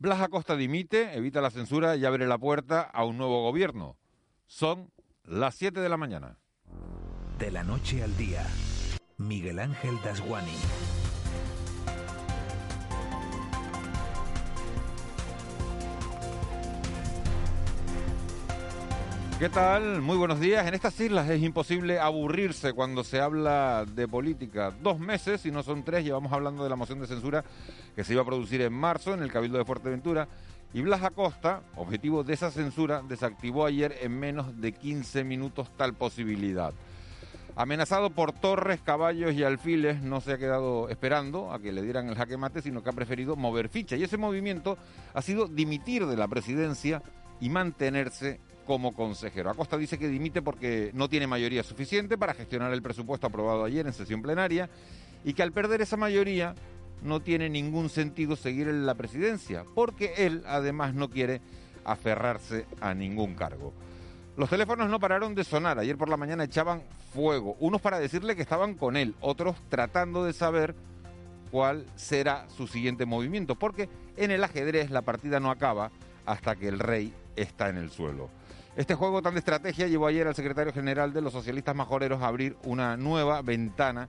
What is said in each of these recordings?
Blas Acosta dimite, evita la censura y abre la puerta a un nuevo gobierno. Son las 7 de la mañana. De la noche al día, Miguel Ángel Dasguani. ¿Qué tal? Muy buenos días. En estas islas es imposible aburrirse cuando se habla de política. Dos meses, y no son tres, llevamos hablando de la moción de censura que se iba a producir en marzo en el Cabildo de Fuerteventura. Y Blas Acosta, objetivo de esa censura, desactivó ayer en menos de 15 minutos tal posibilidad. Amenazado por torres, caballos y alfiles, no se ha quedado esperando a que le dieran el jaque mate, sino que ha preferido mover ficha. Y ese movimiento ha sido dimitir de la presidencia y mantenerse como consejero. Acosta dice que dimite porque no tiene mayoría suficiente para gestionar el presupuesto aprobado ayer en sesión plenaria y que al perder esa mayoría no tiene ningún sentido seguir en la presidencia, porque él además no quiere aferrarse a ningún cargo. Los teléfonos no pararon de sonar, ayer por la mañana echaban fuego, unos para decirle que estaban con él, otros tratando de saber cuál será su siguiente movimiento, porque en el ajedrez la partida no acaba hasta que el rey está en el suelo. Este juego tan de estrategia llevó ayer al secretario general de los socialistas majoreros a abrir una nueva ventana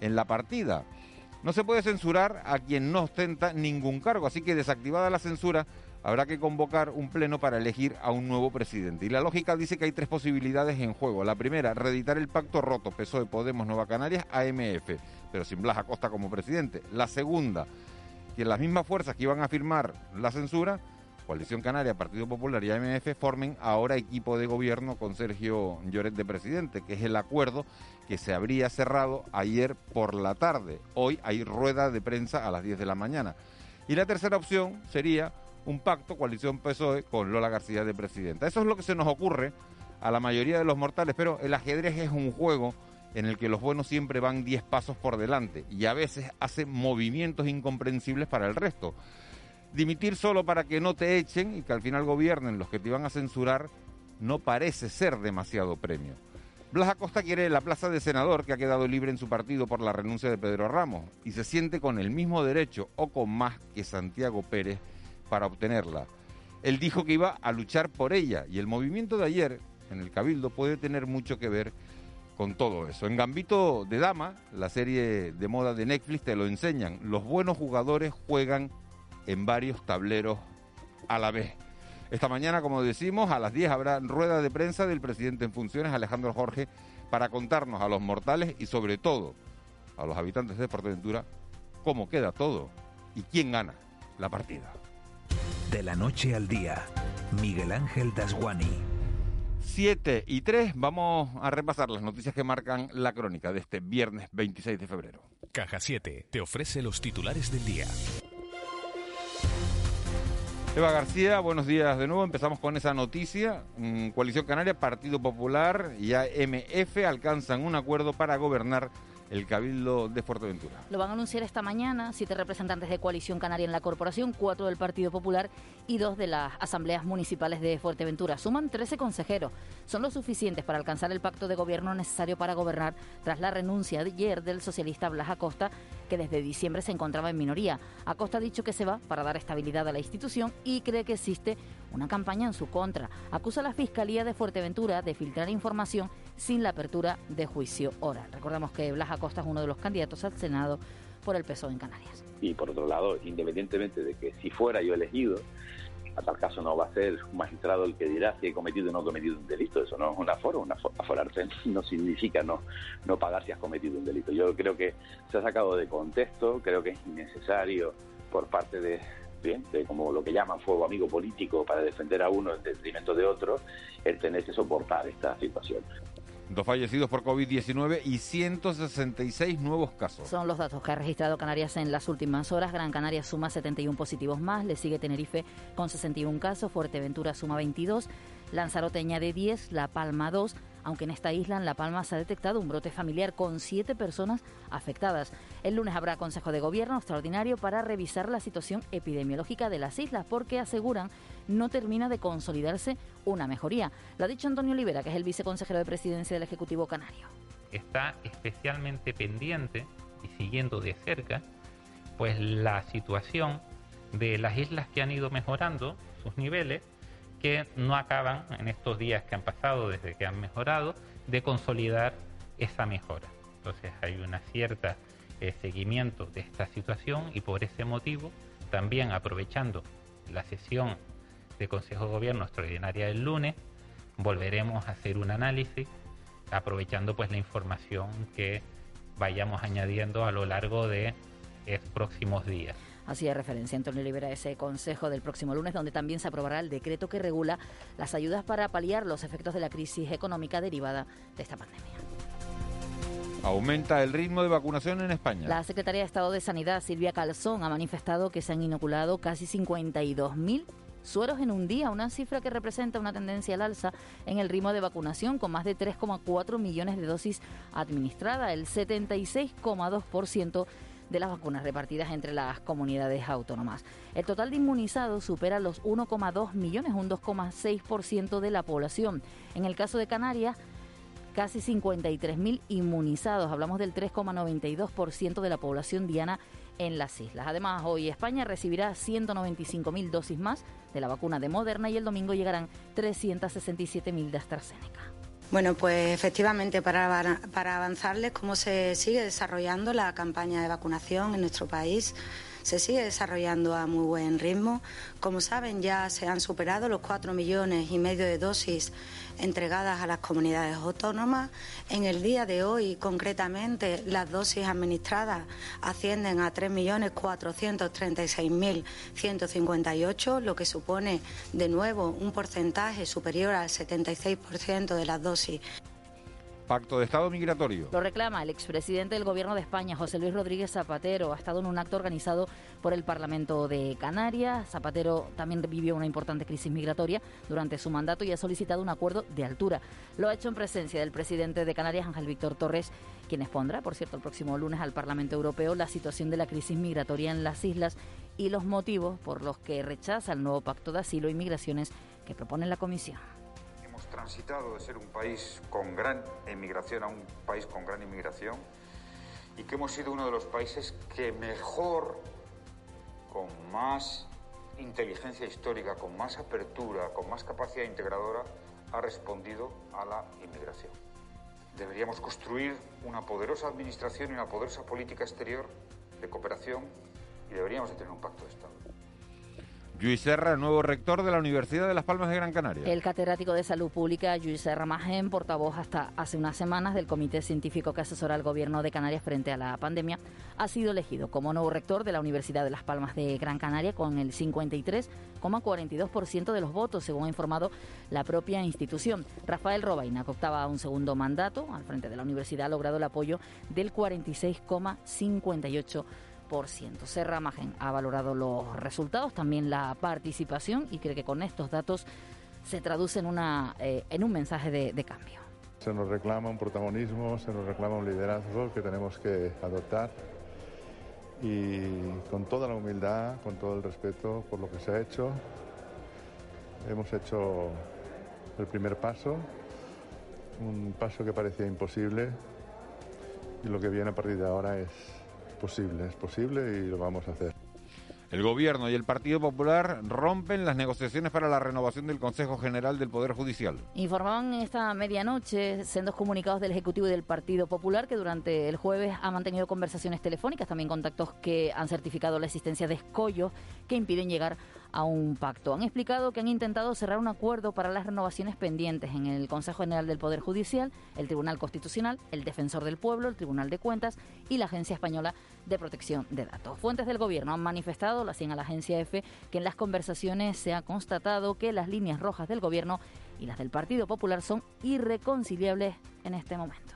en la partida. No se puede censurar a quien no ostenta ningún cargo, así que desactivada la censura, habrá que convocar un pleno para elegir a un nuevo presidente. Y la lógica dice que hay tres posibilidades en juego. La primera, reeditar el pacto roto PSOE Podemos Nueva Canarias AMF, pero sin Blas Acosta como presidente. La segunda, que las mismas fuerzas que iban a firmar la censura Coalición Canaria, Partido Popular y AMF formen ahora equipo de gobierno con Sergio Lloret de presidente, que es el acuerdo que se habría cerrado ayer por la tarde. Hoy hay rueda de prensa a las 10 de la mañana. Y la tercera opción sería un pacto coalición PSOE con Lola García de presidenta. Eso es lo que se nos ocurre a la mayoría de los mortales, pero el ajedrez es un juego en el que los buenos siempre van 10 pasos por delante y a veces hacen movimientos incomprensibles para el resto. Dimitir solo para que no te echen y que al final gobiernen los que te iban a censurar no parece ser demasiado premio. Blas Acosta quiere la plaza de senador que ha quedado libre en su partido por la renuncia de Pedro Ramos y se siente con el mismo derecho o con más que Santiago Pérez para obtenerla. Él dijo que iba a luchar por ella y el movimiento de ayer en el Cabildo puede tener mucho que ver con todo eso. En Gambito de Dama, la serie de moda de Netflix, te lo enseñan. Los buenos jugadores juegan en varios tableros a la vez. Esta mañana, como decimos, a las 10 habrá rueda de prensa del presidente en funciones, Alejandro Jorge, para contarnos a los mortales y sobre todo a los habitantes de Fuerteventura cómo queda todo y quién gana la partida. De la noche al día, Miguel Ángel Dasguani. 7 y 3, vamos a repasar las noticias que marcan la crónica de este viernes 26 de febrero. Caja 7 te ofrece los titulares del día. Eva García, buenos días de nuevo. Empezamos con esa noticia. Mm, Coalición Canaria, Partido Popular y AMF alcanzan un acuerdo para gobernar el Cabildo de Fuerteventura. Lo van a anunciar esta mañana siete representantes de Coalición Canaria en la corporación, cuatro del Partido Popular y dos de las asambleas municipales de Fuerteventura. Suman 13 consejeros. Son los suficientes para alcanzar el pacto de gobierno necesario para gobernar tras la renuncia de ayer del socialista Blas Acosta, que desde diciembre se encontraba en minoría. Acosta ha dicho que se va para dar estabilidad a la institución y cree que existe una campaña en su contra. Acusa a la Fiscalía de Fuerteventura de filtrar información sin la apertura de juicio oral. Recordemos que Blas Acosta es uno de los candidatos al Senado por el PSOE en Canarias. Y por otro lado, independientemente de que si fuera yo elegido, a tal caso no va a ser un magistrado el que dirá si he cometido o no he cometido un delito. Eso no es un aforo. Un aforarse no significa no, no pagar si has cometido un delito. Yo creo que se ha sacado de contexto, creo que es innecesario por parte de, de como lo que llaman fuego amigo político para defender a uno en detrimento de otro, el tener que soportar esta situación. Dos fallecidos por COVID-19 y 166 nuevos casos. Son los datos que ha registrado Canarias en las últimas horas. Gran Canaria suma 71 positivos más, le sigue Tenerife con 61 casos, Fuerteventura suma 22, Lanzarote añade 10, La Palma 2, aunque en esta isla, en La Palma, se ha detectado un brote familiar con siete personas afectadas. El lunes habrá Consejo de Gobierno extraordinario para revisar la situación epidemiológica de las islas, porque aseguran no termina de consolidarse una mejoría. Lo ha dicho Antonio Olivera, que es el viceconsejero de presidencia del Ejecutivo Canario. Está especialmente pendiente y siguiendo de cerca pues la situación de las islas que han ido mejorando sus niveles, que no acaban en estos días que han pasado desde que han mejorado, de consolidar esa mejora. Entonces hay una cierta eh, seguimiento de esta situación y por ese motivo, también aprovechando la sesión de Consejo de Gobierno extraordinaria del lunes, volveremos a hacer un análisis aprovechando pues la información que vayamos añadiendo a lo largo de estos próximos días. Hacía referencia Antonio Libera a ese consejo del próximo lunes, donde también se aprobará el decreto que regula las ayudas para paliar los efectos de la crisis económica derivada de esta pandemia. Aumenta el ritmo de vacunación en España. La Secretaría de Estado de Sanidad, Silvia Calzón, ha manifestado que se han inoculado casi 52.000 sueros en un día, una cifra que representa una tendencia al alza en el ritmo de vacunación, con más de 3,4 millones de dosis administradas, el 76,2% de las vacunas repartidas entre las comunidades autónomas. El total de inmunizados supera los 1,2 millones, un 2,6% de la población. En el caso de Canarias, casi 53.000 inmunizados. Hablamos del 3,92% de la población diana en las islas. Además, hoy España recibirá 195.000 dosis más de la vacuna de Moderna y el domingo llegarán 367.000 de AstraZeneca. Bueno, pues efectivamente, para, para avanzarles cómo se sigue desarrollando la campaña de vacunación en nuestro país se sigue desarrollando a muy buen ritmo. Como saben, ya se han superado los cuatro millones y medio de dosis entregadas a las comunidades autónomas. En el día de hoy, concretamente, las dosis administradas ascienden a 3.436.158, lo que supone, de nuevo, un porcentaje superior al 76% de las dosis Pacto de Estado Migratorio. Lo reclama el expresidente del Gobierno de España, José Luis Rodríguez Zapatero. Ha estado en un acto organizado por el Parlamento de Canarias. Zapatero también vivió una importante crisis migratoria durante su mandato y ha solicitado un acuerdo de altura. Lo ha hecho en presencia del presidente de Canarias, Ángel Víctor Torres, quien expondrá, por cierto, el próximo lunes al Parlamento Europeo la situación de la crisis migratoria en las islas y los motivos por los que rechaza el nuevo pacto de asilo e inmigraciones que propone la Comisión transitado de ser un país con gran emigración a un país con gran inmigración y que hemos sido uno de los países que mejor, con más inteligencia histórica, con más apertura, con más capacidad integradora, ha respondido a la inmigración. Deberíamos construir una poderosa administración y una poderosa política exterior de cooperación y deberíamos de tener un pacto de Estado. Luis Serra, nuevo rector de la Universidad de Las Palmas de Gran Canaria. El catedrático de Salud Pública, Luis Serra Magén, portavoz hasta hace unas semanas del Comité Científico que asesora al Gobierno de Canarias frente a la pandemia, ha sido elegido como nuevo rector de la Universidad de Las Palmas de Gran Canaria con el 53,42% de los votos, según ha informado la propia institución. Rafael Robaina, que optaba un segundo mandato al frente de la universidad, ha logrado el apoyo del 46,58%. Serra Magen ha valorado los resultados, también la participación y cree que con estos datos se traduce eh, en un mensaje de, de cambio. Se nos reclama un protagonismo, se nos reclama un liderazgo que tenemos que adoptar. Y con toda la humildad, con todo el respeto por lo que se ha hecho, hemos hecho el primer paso, un paso que parecía imposible. Y lo que viene a partir de ahora es posible, es posible y lo vamos a hacer. El Gobierno y el Partido Popular rompen las negociaciones para la renovación del Consejo General del Poder Judicial. Informaban esta medianoche sendos comunicados del Ejecutivo y del Partido Popular que durante el jueves ha mantenido conversaciones telefónicas, también contactos que han certificado la existencia de escollos que impiden llegar a un pacto. Han explicado que han intentado cerrar un acuerdo para las renovaciones pendientes en el Consejo General del Poder Judicial, el Tribunal Constitucional, el Defensor del Pueblo, el Tribunal de Cuentas y la Agencia Española de Protección de Datos. Fuentes del Gobierno han manifestado, la a la Agencia EFE, que en las conversaciones se ha constatado que las líneas rojas del Gobierno y las del Partido Popular son irreconciliables en este momento.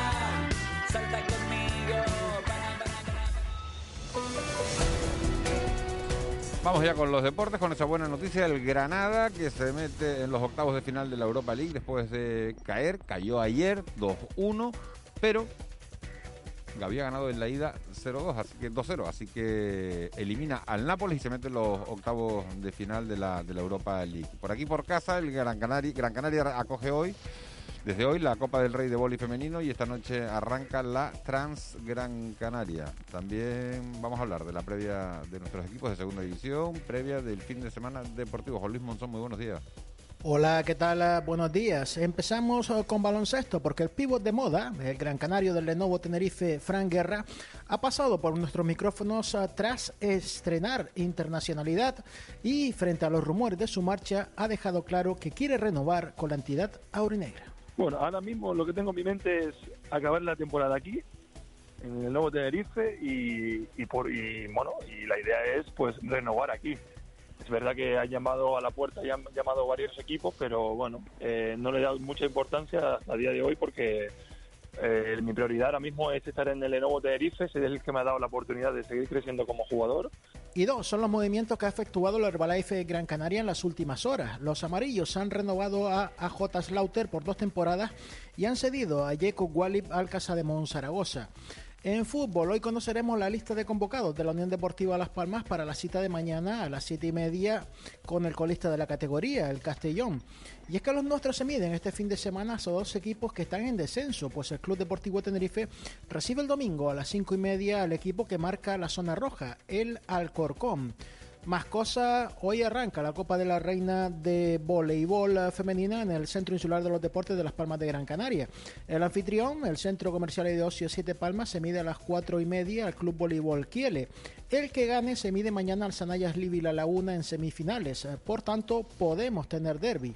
Vamos ya con los deportes, con esa buena noticia. El Granada que se mete en los octavos de final de la Europa League después de caer. Cayó ayer 2-1, pero había ganado en la ida 0-2, así que 2-0, así que elimina al Nápoles y se mete en los octavos de final de la, de la Europa League. Por aquí por casa el Gran Canaria, Gran Canaria acoge hoy desde hoy la Copa del Rey de Boli femenino y esta noche arranca la Trans Gran Canaria. También vamos a hablar de la previa de nuestros equipos de segunda división, previa del fin de semana deportivo. Juan Luis Monzón, muy buenos días. Hola, ¿qué tal? Buenos días. Empezamos eh, con baloncesto porque el pívot de moda, el gran canario del Lenovo Tenerife, Fran Guerra, ha pasado por nuestros micrófonos eh, tras estrenar internacionalidad y frente a los rumores de su marcha ha dejado claro que quiere renovar con la entidad aurinegra. Bueno, ahora mismo lo que tengo en mi mente es acabar la temporada aquí, en el nuevo Tenerife, y, por, y bueno, y la idea es pues renovar aquí. Es verdad que han llamado a la puerta y han llamado varios equipos, pero bueno, eh, no le he dado mucha importancia a día de hoy porque eh, mi prioridad ahora mismo es estar en el Lenovo Tenerife, es el que me ha dado la oportunidad de seguir creciendo como jugador. Y dos son los movimientos que ha efectuado el Herbalife Gran Canaria en las últimas horas. Los amarillos han renovado a AJ Slaughter por dos temporadas y han cedido a Jacob Walip al Casa de Monzaragoza. En fútbol, hoy conoceremos la lista de convocados de la Unión Deportiva Las Palmas para la cita de mañana a las siete y media con el colista de la categoría, el Castellón. Y es que los nuestros se miden este fin de semana a dos equipos que están en descenso, pues el Club Deportivo Tenerife recibe el domingo a las cinco y media al equipo que marca la zona roja, el Alcorcón. Más cosas, hoy arranca la Copa de la Reina de Voleibol Femenina en el Centro Insular de los Deportes de Las Palmas de Gran Canaria. El anfitrión, el Centro Comercial y de Ocio Siete Palmas, se mide a las cuatro y media al Club Voleibol Kiele. El que gane se mide mañana al Sanayas Livi La Laguna en semifinales. Por tanto, podemos tener derby.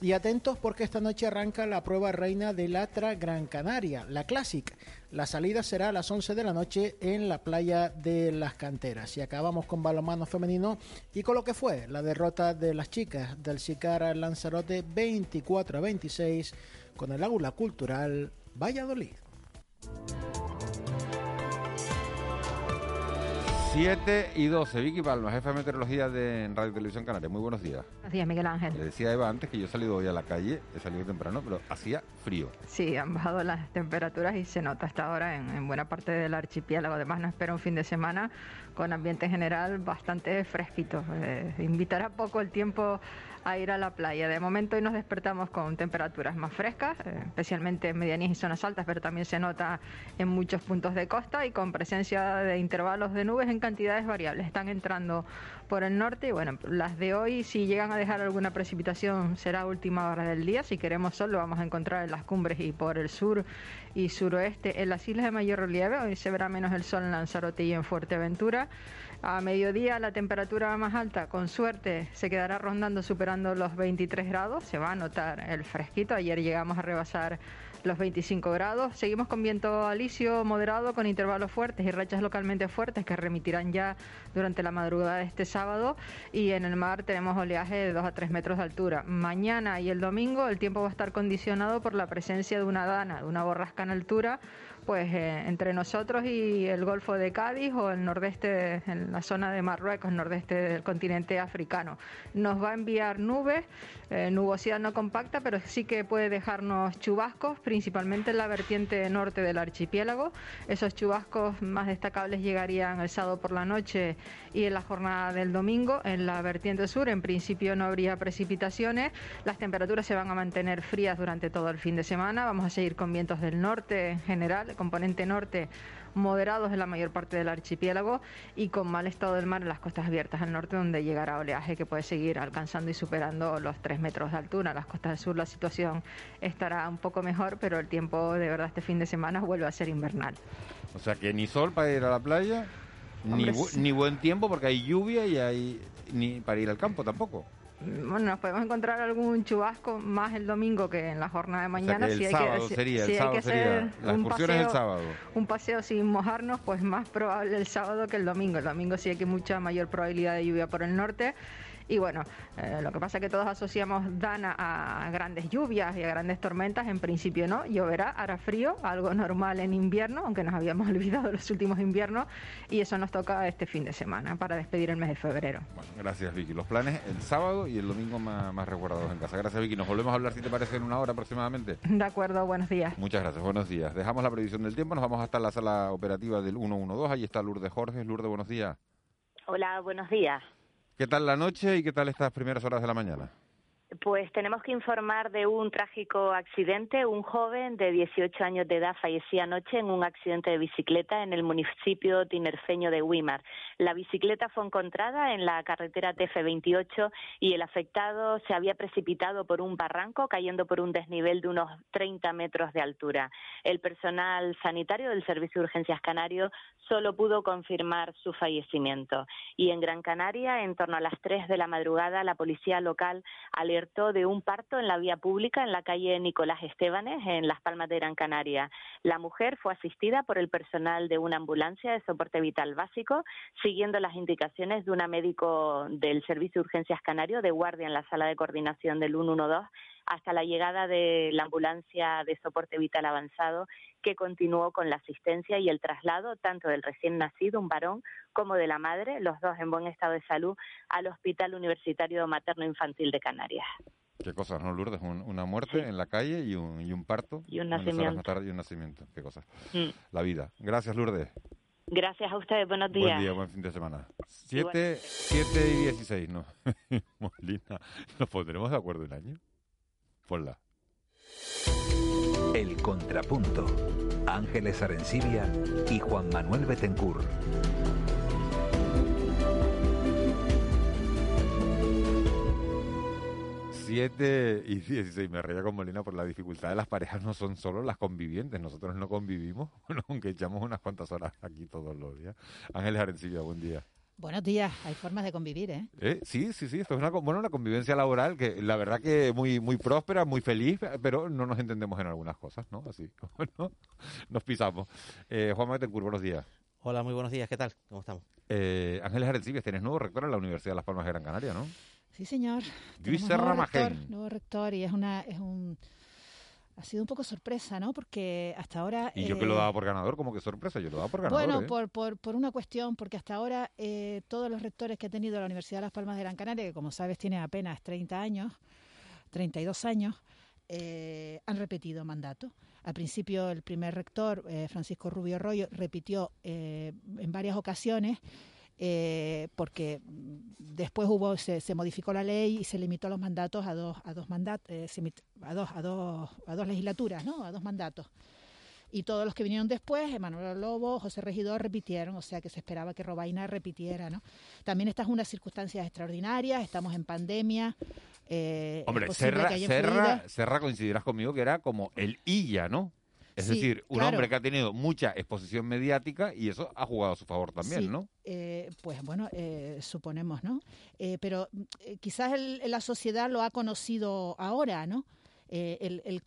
Y atentos porque esta noche arranca la prueba reina del Atra Gran Canaria, la Classic. La salida será a las 11 de la noche en la playa de las canteras. Y acabamos con balonmano femenino y con lo que fue la derrota de las chicas del Sicara Lanzarote 24 a 26 con el Aula Cultural Valladolid. 7 y 12. Vicky Palma, jefa de meteorología de Radio Televisión Canaria. Muy buenos días. Buenos días, Miguel Ángel. Le decía a Eva antes que yo he salido hoy a la calle, he salido temprano, pero hacía frío. Sí, han bajado las temperaturas y se nota hasta ahora en, buena parte del archipiélago. Además, no espera un fin de semana con ambiente general bastante fresquito. Eh, invitará poco el tiempo a ir a la playa. De momento hoy nos despertamos con temperaturas más frescas, eh, especialmente en medianías y zonas altas, pero también se nota en muchos puntos de costa y con presencia de intervalos de nubes en cantidades variables. Están entrando por el norte y bueno, las de hoy si llegan a dejar alguna precipitación será última hora del día. Si queremos sol lo vamos a encontrar en las cumbres y por el sur y suroeste en las islas de mayor relieve. Hoy se verá menos el sol en Lanzarote y en Fuerteventura. A mediodía la temperatura más alta, con suerte, se quedará rondando superando los 23 grados. Se va a notar el fresquito. Ayer llegamos a rebasar los 25 grados. Seguimos con viento alisio moderado con intervalos fuertes y rachas localmente fuertes que remitirán ya durante la madrugada de este sábado. Y en el mar tenemos oleaje de 2 a 3 metros de altura. Mañana y el domingo el tiempo va a estar condicionado por la presencia de una dana, de una borrasca en altura pues eh, entre nosotros y el Golfo de Cádiz o el nordeste, en la zona de Marruecos, nordeste del continente africano. Nos va a enviar nubes, eh, nubosidad no compacta, pero sí que puede dejarnos chubascos, principalmente en la vertiente norte del archipiélago. Esos chubascos más destacables llegarían el sábado por la noche y en la jornada del domingo. En la vertiente sur, en principio, no habría precipitaciones. Las temperaturas se van a mantener frías durante todo el fin de semana. Vamos a seguir con vientos del norte en general componente norte moderados en la mayor parte del archipiélago y con mal estado del mar en las costas abiertas al norte, donde llegará oleaje que puede seguir alcanzando y superando los 3 metros de altura. En las costas del sur la situación estará un poco mejor, pero el tiempo de verdad este fin de semana vuelve a ser invernal. O sea que ni sol para ir a la playa, ni, ni buen tiempo porque hay lluvia y hay ni para ir al campo tampoco bueno, nos podemos encontrar algún chubasco más el domingo que en la jornada de mañana. el sábado sería, el sábado sería, un paseo, el sábado. Un paseo sin mojarnos, pues más probable el sábado que el domingo. El domingo sí hay que mucha mayor probabilidad de lluvia por el norte Y bueno, eh, lo que pasa es que todos asociamos Dana a grandes lluvias y a grandes tormentas. En principio no, lloverá, hará frío, algo normal en invierno, aunque nos habíamos olvidado los últimos inviernos. Y eso nos toca este fin de semana para despedir el mes de febrero. Bueno, gracias Vicky. Los planes el sábado y el domingo más, más recuerdados en casa. Gracias Vicky. Nos volvemos a hablar si te parece en una hora aproximadamente. De acuerdo, buenos días. Muchas gracias, buenos días. Dejamos la previsión del tiempo, nos vamos hasta la sala operativa del 112. Ahí está Lourdes Jorge. Lourdes, buenos días. Hola, buenos días. ¿Qué tal la noche y qué tal estas primeras horas de la mañana? Pues tenemos que informar de un trágico accidente. Un joven de 18 años de edad fallecía anoche en un accidente de bicicleta en el municipio tinerfeño de Wimar. La bicicleta fue encontrada en la carretera TF28 y el afectado se había precipitado por un barranco cayendo por un desnivel de unos 30 metros de altura. El personal sanitario del Servicio de Urgencias Canario solo pudo confirmar su fallecimiento. Y en Gran Canaria, en torno a las 3 de la madrugada, la policía local alertó de un parto en la vía pública en la calle Nicolás Estebanes, en Las Palmas de Gran Canaria. La mujer fue asistida por el personal de una ambulancia de soporte vital básico, siguiendo las indicaciones de una médico del Servicio de Urgencias Canario de guardia en la sala de coordinación del 112 hasta la llegada de la ambulancia de soporte vital avanzado que continuó con la asistencia y el traslado tanto del recién nacido, un varón, como de la madre, los dos en buen estado de salud, al Hospital Universitario Materno Infantil de Canarias. Qué cosas, ¿no, Lourdes? una muerte en la calle y un, y un parto. Y un nacimiento. y un nacimiento. Qué cosas. Mm. La vida. Gracias, Lourdes. Gracias a ustedes. Buenos días. Buen día, buen fin de semana. Siete, siete y dieciséis, ¿no? Molina, ¿nos pondremos de acuerdo un año? Ponla. El Contrapunto. Ángeles Arencibia y Juan Manuel Betencur. Siete y 16. Me reía con Molina por la dificultad de las parejas. No son solo las convivientes. Nosotros no convivimos, aunque echamos unas cuantas horas aquí todos los días. Ángeles Arencibia, buen día. Buenos días, hay formas de convivir, ¿eh? ¿eh? Sí, sí, sí, esto es una, bueno, una convivencia laboral que la verdad que muy muy próspera, muy feliz, pero no nos entendemos en algunas cosas, ¿no? Así, ¿no? nos pisamos. Eh, Juan Betancourt, buenos días. Hola, muy buenos días, ¿qué tal? ¿Cómo estamos? Eh, Ángeles Arencibia, tienes nuevo rector en la Universidad de Las Palmas de Gran Canaria, ¿no? Sí, señor. Luis Serra nuevo nuevo rector y es una es un ha sido un poco sorpresa, ¿no? Porque hasta ahora... Y yo que lo daba por ganador, como que sorpresa, yo lo daba por ganador. Bueno, ¿eh? por, por, por, una cuestión, porque hasta ahora eh, todos los rectores que ha tenido la Universidad de Las Palmas de Gran Canaria, que como sabes tiene apenas 30 años, 32 años, eh, han repetido mandato. Al principio el primer rector, Francisco Rubio Arroyo, repitió en varias ocasiones eh, porque después hubo se, se, modificó la ley y se limitó los mandatos a dos a dos mandatos eh, a dos a dos a dos legislaturas no a dos mandatos. Y todos los que vinieron después Emanuel Lobo José Regidor repitieron o sea que se esperaba que Robaina repitiera no también estas son unas circunstancias extraordinarias estamos en pandemia eh, Hombre, Serra, Serra, Serra, coincidirás conmigo que era como el Illa, ¿no? Es decir, un hombre que ha tenido mucha exposición mediática y eso ha jugado a su favor también, ¿no? Eh, pues bueno, eh, suponemos, ¿no? Eh, pero quizás la sociedad lo ha conocido ahora, ¿no? El, el,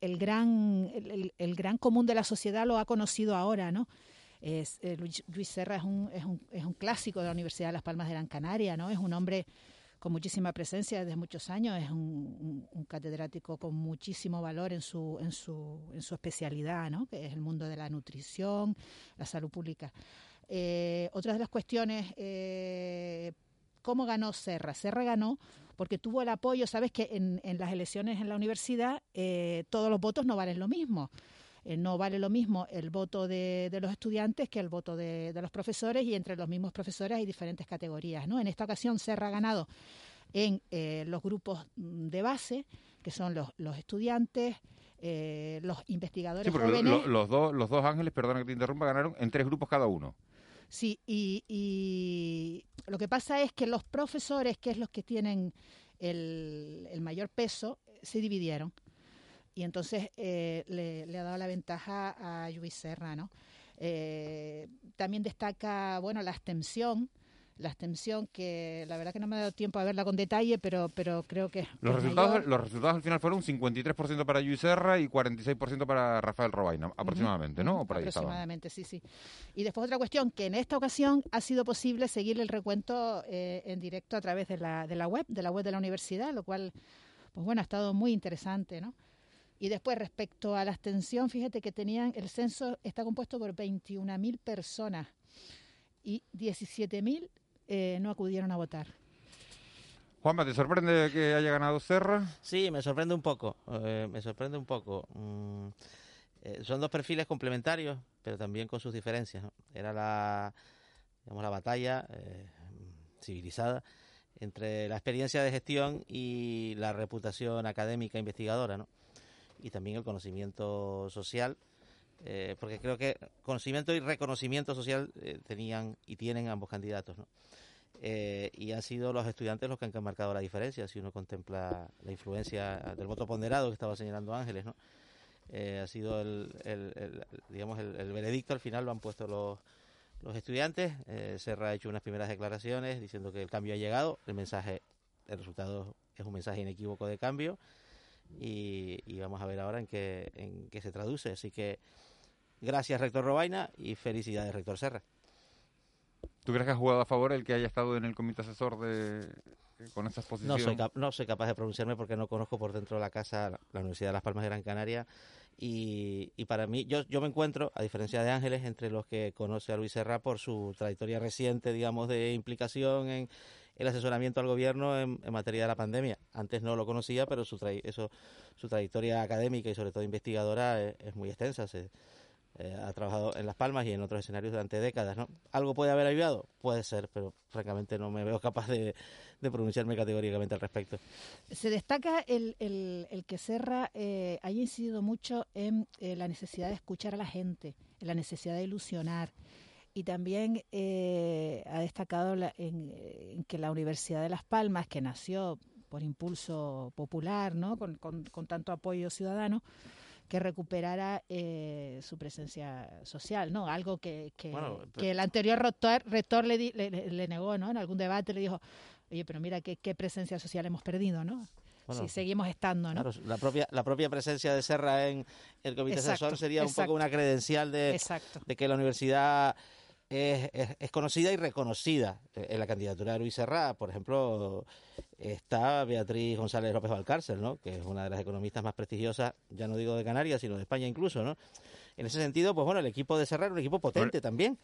el, gran, el, gran común de la sociedad lo ha conocido ahora, ¿no? Es, Luis, Serra es un, es, un, es un clásico de la Universidad de Las Palmas de Gran Canaria, ¿no? Es un hombre con muchísima presencia desde muchos años, es un, catedrático con muchísimo valor en su, en su, en su especialidad, ¿no? que es el mundo de la nutrición, la salud pública. Eh, otra de las cuestiones, eh, ¿cómo ganó Serra? Serra ganó porque tuvo el apoyo, sabes que en, en las elecciones en la universidad eh, todos los votos no valen lo mismo. Eh, no vale lo mismo el voto de, los estudiantes que el voto de, los profesores y entre los mismos profesores hay diferentes categorías. ¿no? En esta ocasión Serra ha ganado en eh, los grupos mm, de base, que son los, los estudiantes, eh, los investigadores sí, jóvenes. los, dos, los dos ángeles, perdona que te interrumpa, ganaron en tres grupos cada uno. Sí, y, y lo que pasa es que los profesores, que es los que tienen el, el mayor peso, se dividieron y entonces eh, le, ha dado la ventaja a Luis Serra, ¿no? Eh, también destaca, bueno, la abstención, la abstención, que la verdad que no me ha dado tiempo a verla con detalle, pero, pero creo que... Los es resultados, mayor. los resultados al final fueron 53% para Lluís Serra y 46% para Rafael Robaina, aproximadamente, ¿no? Por ahí. Aproximadamente, sí, sí. Y después otra cuestión, que en esta ocasión ha sido posible seguir el recuento eh, en directo a través de la, de la web, de la web de la universidad, lo cual, pues bueno, ha estado muy interesante, ¿no? Y después, respecto a la abstención, fíjate que tenían, el censo está compuesto por 21.000 personas y 17.000 eh, no acudieron a votar. Juanma, ¿te sorprende que haya ganado Serra? Sí, me sorprende un poco. eh, me sorprende un poco. Mm, eh, son dos perfiles complementarios, pero también con sus diferencias. ¿no? Era la, digamos, la batalla eh, civilizada entre la experiencia de gestión y la reputación académica investigadora, ¿no? Y también el conocimiento social, eh, porque creo que conocimiento y reconocimiento social eh, tenían y tienen ambos candidatos, ¿no? Eh, y han sido los estudiantes los que han marcado la diferencia, si uno contempla la influencia del voto ponderado que estaba señalando Ángeles, ¿no? Ha sido el, digamos el, el veredicto al final lo han puesto los, los estudiantes. Serra ha hecho unas primeras declaraciones diciendo que el cambio ha llegado, el mensaje, el resultado es un mensaje inequívoco de cambio y, y vamos a ver ahora en qué, en qué se traduce. Así que gracias rector Robaina y felicidades rector Serra. ¿Tú crees que ha jugado a favor el que haya estado en el comité asesor de con esa No exposición? soy, cap- no soy capaz de pronunciarme porque no conozco por dentro de la casa la, la Universidad de Las Palmas de Gran Canaria y, y para mí, yo, yo me encuentro, a diferencia de Ángeles, entre los que conoce a Luis Serra por su trayectoria reciente, digamos, de implicación en el asesoramiento al gobierno en, materia de la pandemia. Antes no lo conocía, pero su, trai- eso, su trayectoria académica y sobre todo investigadora es, muy extensa. Eh, ha trabajado en Las Palmas y en otros escenarios durante décadas, ¿no? ¿Algo puede haber ayudado? Puede ser, pero francamente no me veo capaz de, de pronunciarme categóricamente al respecto. Se destaca el, el, el que Serra eh, haya incidido mucho en eh, la necesidad de escuchar a la gente, en la necesidad de ilusionar. Y también eh, ha destacado la- en, en que la Universidad de Las Palmas, que nació por impulso popular, ¿no? con, con, con tanto apoyo ciudadano, que recuperara eh, su presencia social, ¿no? Algo que, que, Bueno, que el anterior rector, rector le, di- le, le- negó, ¿no? En algún debate le dijo, oye, pero mira qué, qué presencia social hemos perdido, ¿no? Bueno, si seguimos estando, ¿no? Claro, la propia, la propia presencia de Serra en el comité Exacto, asesor sería un poco una credencial de, de que la universidad es, es- es conocida y reconocida. Eh, En la candidatura de Luis Serra, por ejemplo, está Beatriz González López Valcárcel, ¿no? que es una de las economistas más prestigiosas, ya no digo de Canarias, sino de España incluso. ¿no? En ese sentido, pues bueno, el equipo de Serra era un equipo potente también.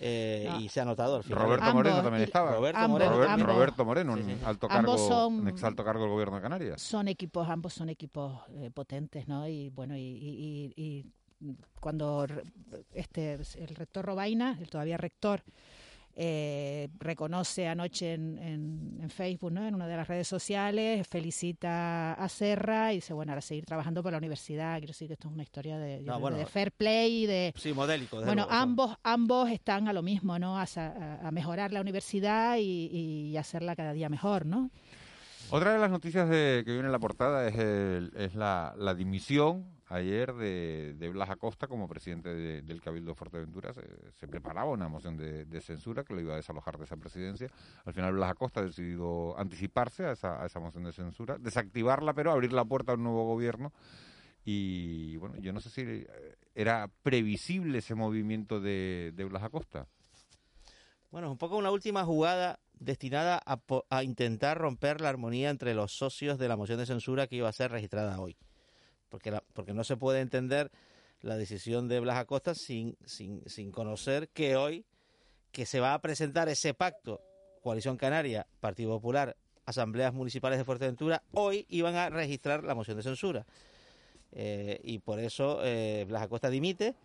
eh, No. Y se ha notado al final. Roberto Moreno también estaba. Roberto ambos, Moreno. Robert- ambos. Roberto Moreno, un Sí, sí. alto cargo, son- un exalto cargo del gobierno de Canarias. son equipos, ambos son equipos eh, potentes, ¿no? Y bueno, y, y- y- y cuando re- este el rector Robaina, el todavía rector, eh, reconoce anoche en, en- en Facebook, ¿no? En una de las redes sociales, felicita a Serra y dice, bueno, ahora seguir trabajando por la universidad. Quiero decir que esto es una historia de, No, bueno. de fair play y de Sí, modélico. bueno, luego, ambos, ambos están a lo mismo, ¿no? A, sa- a- a mejorar la universidad y, y hacerla cada día mejor, ¿no? Otra de las noticias de, que viene en la portada es, el- es la, la dimisión ayer de, Blas Acosta como presidente de- del Cabildo de Fuerteventura. Se, se preparaba una moción de, censura que lo iba a desalojar de esa presidencia. Al final Blas Acosta ha decidido anticiparse a esa, esa moción de censura, desactivarla, pero abrir la puerta a un nuevo gobierno. Y bueno, yo no sé si eh, era previsible ese movimiento de, de Blas Acosta. Bueno, es un poco una última jugada destinada a, a intentar romper la armonía entre los socios de la moción de censura que iba a ser registrada hoy. Porque, la- porque no se puede entender la decisión de Blas Acosta sin, sin, sin conocer que hoy que se va a presentar ese pacto, Coalición Canaria, Partido Popular, Asambleas Municipales de Fuerteventura, hoy iban a registrar la moción de censura. Eh, y por eso eh, Blas Acosta dimite,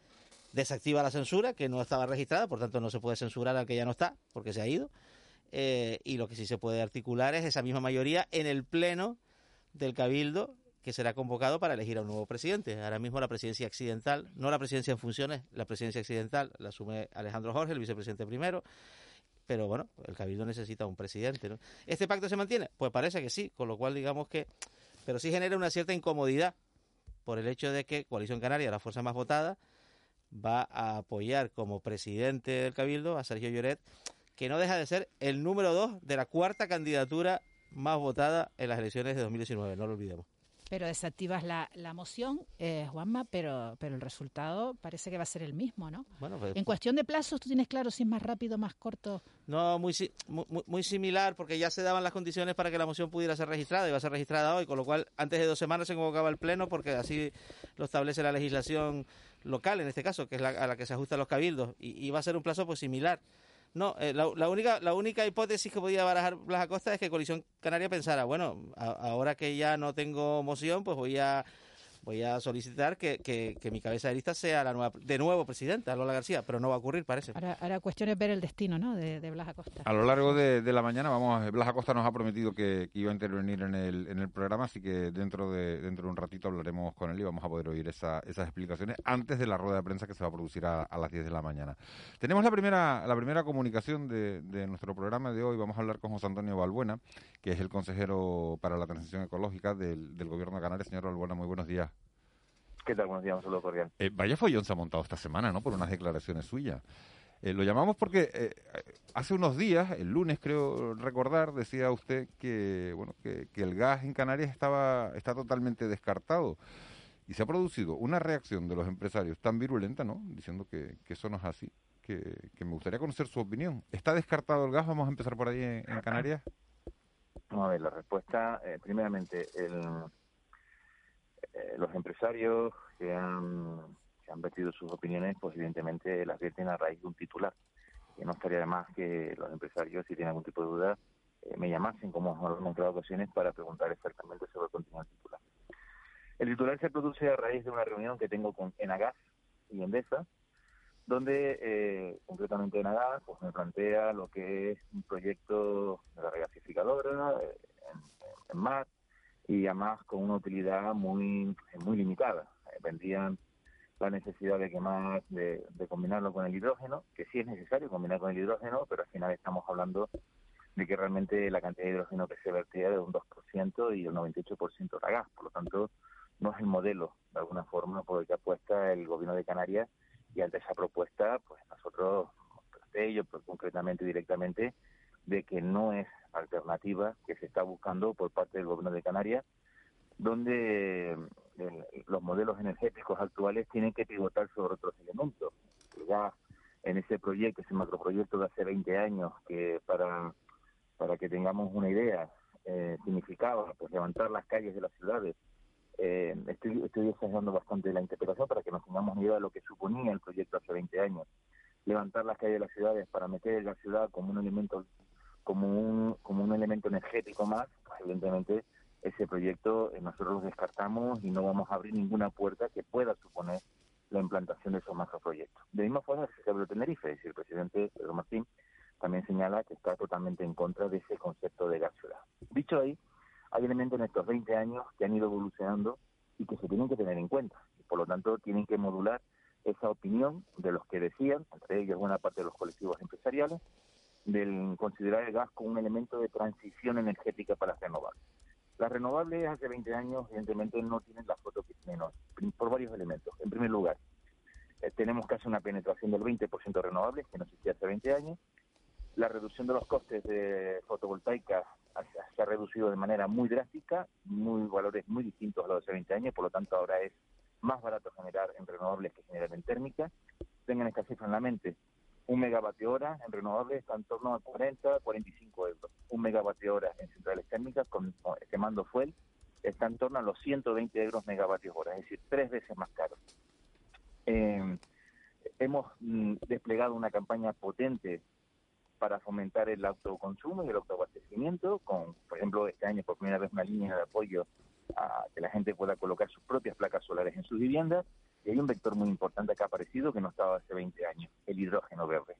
desactiva la censura, que no estaba registrada, por tanto no se puede censurar al que ya no está, porque se ha ido. Eh, y lo que sí se puede articular es esa misma mayoría en el pleno del Cabildo que será convocado para elegir a un nuevo presidente. Ahora mismo la presidencia accidental, no la presidencia en funciones, la presidencia accidental la asume Alejandro Jorge, el vicepresidente primero, pero bueno, el Cabildo necesita un presidente. ¿Este pacto se mantiene? Pues parece que sí, con lo cual digamos que, pero sí genera una cierta incomodidad por el hecho de que Coalición Canaria, la fuerza más votada, va a apoyar como presidente del Cabildo a Sergio Lloret, que no deja de ser el número dos de la cuarta candidatura más votada en las elecciones de 2019, no lo olvidemos. Pero desactivas la, la moción, eh, Juanma, pero, pero el resultado parece que va a ser el mismo, ¿no? Bueno, pues, en cuestión de plazos, ¿tú tienes claro si es más rápido o más corto? No, muy, si- muy, muy- similar, porque ya se daban las condiciones para que la moción pudiera ser registrada, iba a ser registrada hoy, con lo cual antes de dos semanas se convocaba el Pleno, porque así lo establece la legislación local, en este caso, que es la, a la que se ajustan los cabildos, y, y va a ser un plazo pues similar. No, eh, la, la única la única hipótesis que podía barajar Blas Acosta es que Coalición Canaria pensara, bueno, a- ahora que ya no tengo moción, pues voy a voy a solicitar que, que- que mi cabeza de lista sea la nueva, de nuevo presidenta, Lola García, pero no va a ocurrir, parece. Ahora, ahora cuestión es ver el destino, ¿no? De, de Blas Acosta. A lo largo de, de la mañana, vamos, Blas Acosta nos ha prometido que, que iba a intervenir en el, en el programa, así que dentro de, dentro de un ratito hablaremos con él y vamos a poder oír esa- esas explicaciones antes de la rueda de prensa que se va a producir a, a las 10 de la mañana. Tenemos la primera, la primera comunicación de, de nuestro programa de hoy. Vamos a hablar con José Antonio Balbuena, que es el consejero para la transición ecológica del, del Gobierno de Canarias. Señor Balbuena, muy buenos días. ¿Qué tal? Buenos días, un saludo cordial. Eh, vaya follón se ha montado esta semana, ¿no? Por unas declaraciones suyas. Eh, lo llamamos porque eh, hace unos días, el lunes creo recordar, decía usted que bueno que, que el gas en Canarias estaba está totalmente descartado y se ha producido una reacción de los empresarios tan virulenta, ¿no? Diciendo que, que eso no es así. Que, que me gustaría conocer su opinión. ¿Está descartado el gas? Vamos a empezar por ahí en, en Canarias. Vamos a ver, la respuesta, eh, primeramente, el, eh, los empresarios que han, que han vertido sus opiniones, pues evidentemente las vierten a raíz de un titular. Y no estaría de más que los empresarios, si tienen algún tipo de duda, eh, me llamasen, como hemos en otras ocasiones, para preguntar exactamente sobre el contenido del titular. El titular se produce a raíz de una reunión que tengo con Enagas y Endesa, donde eh, concretamente Enagas pues, me plantea lo que es un proyecto de la regasificadora eh, en, en mar y además con una utilidad muy muy limitada. Eh, vendían la necesidad de quemar, de, combinarlo con el hidrógeno, que sí es necesario combinar con el hidrógeno, pero al final estamos hablando de que realmente la cantidad de hidrógeno que se vertía era de un 2% y el 98% era gas. Por lo tanto, no es el modelo, de alguna forma, por el que apuesta el gobierno de Canarias y ante esa propuesta, pues nosotros, yo pues, concretamente directamente, de que no es alternativa que se está buscando por parte del gobierno de Canarias, donde el- los modelos energéticos actuales tienen que pivotar sobre otros elementos. Ya en ese proyecto, ese macroproyecto de hace 20 años, que para, para que tengamos una idea, eh, significaba pues levantar las calles de las ciudades eh, estoy, estoy exagerando bastante la interpretación para que nos tengamos una idea de lo que suponía el proyecto hace 20 años. Levantar las calles de las ciudades para meter la ciudad como un elemento como un, como un elemento energético más, pues evidentemente ese proyecto eh, nosotros lo descartamos y no vamos a abrir ninguna puerta que pueda suponer la implantación de esos macroproyectos. De misma forma que se habló Tenerife, es decir, el presidente Pedro Martín también señala que está totalmente en contra de ese concepto de gas ciudad. Dicho ahí, hay elementos en estos 20 años que han ido evolucionando y que se tienen que tener en cuenta. Y por lo tanto, tienen que modular esa opinión de los que decían, entre ellos buena parte de los colectivos empresariales, del considerar el gas como un elemento de transición energética para las renovables. Las renovables hace 20 años, evidentemente, no tienen la foto que tienen hoy, por varios elementos. En primer lugar, eh, tenemos casi una penetración del 20% de renovables, que no existía hace 20 años. La reducción de los costes de fotovoltaica se ha reducido de manera muy drástica, muy valores muy distintos a los de hace 20 años, por lo tanto ahora es más barato generar en renovables que generar en térmica. Tengan esta cifra en la mente. Un megavatio hora en renovables está en torno a 40, 45 euros. Un megavatio hora en centrales térmicas con, quemando fuel está en torno a los 120 euros megavatios hora, es decir, tres veces más caro. Eh, hemos mm, desplegado una campaña potente para fomentar el autoconsumo y el autoabastecimiento, con, por ejemplo, este año por primera vez una línea de apoyo a que la gente pueda colocar sus propias placas solares en sus viviendas. Y hay un vector muy importante que ha aparecido que no estaba hace 20 años, el hidrógeno verde.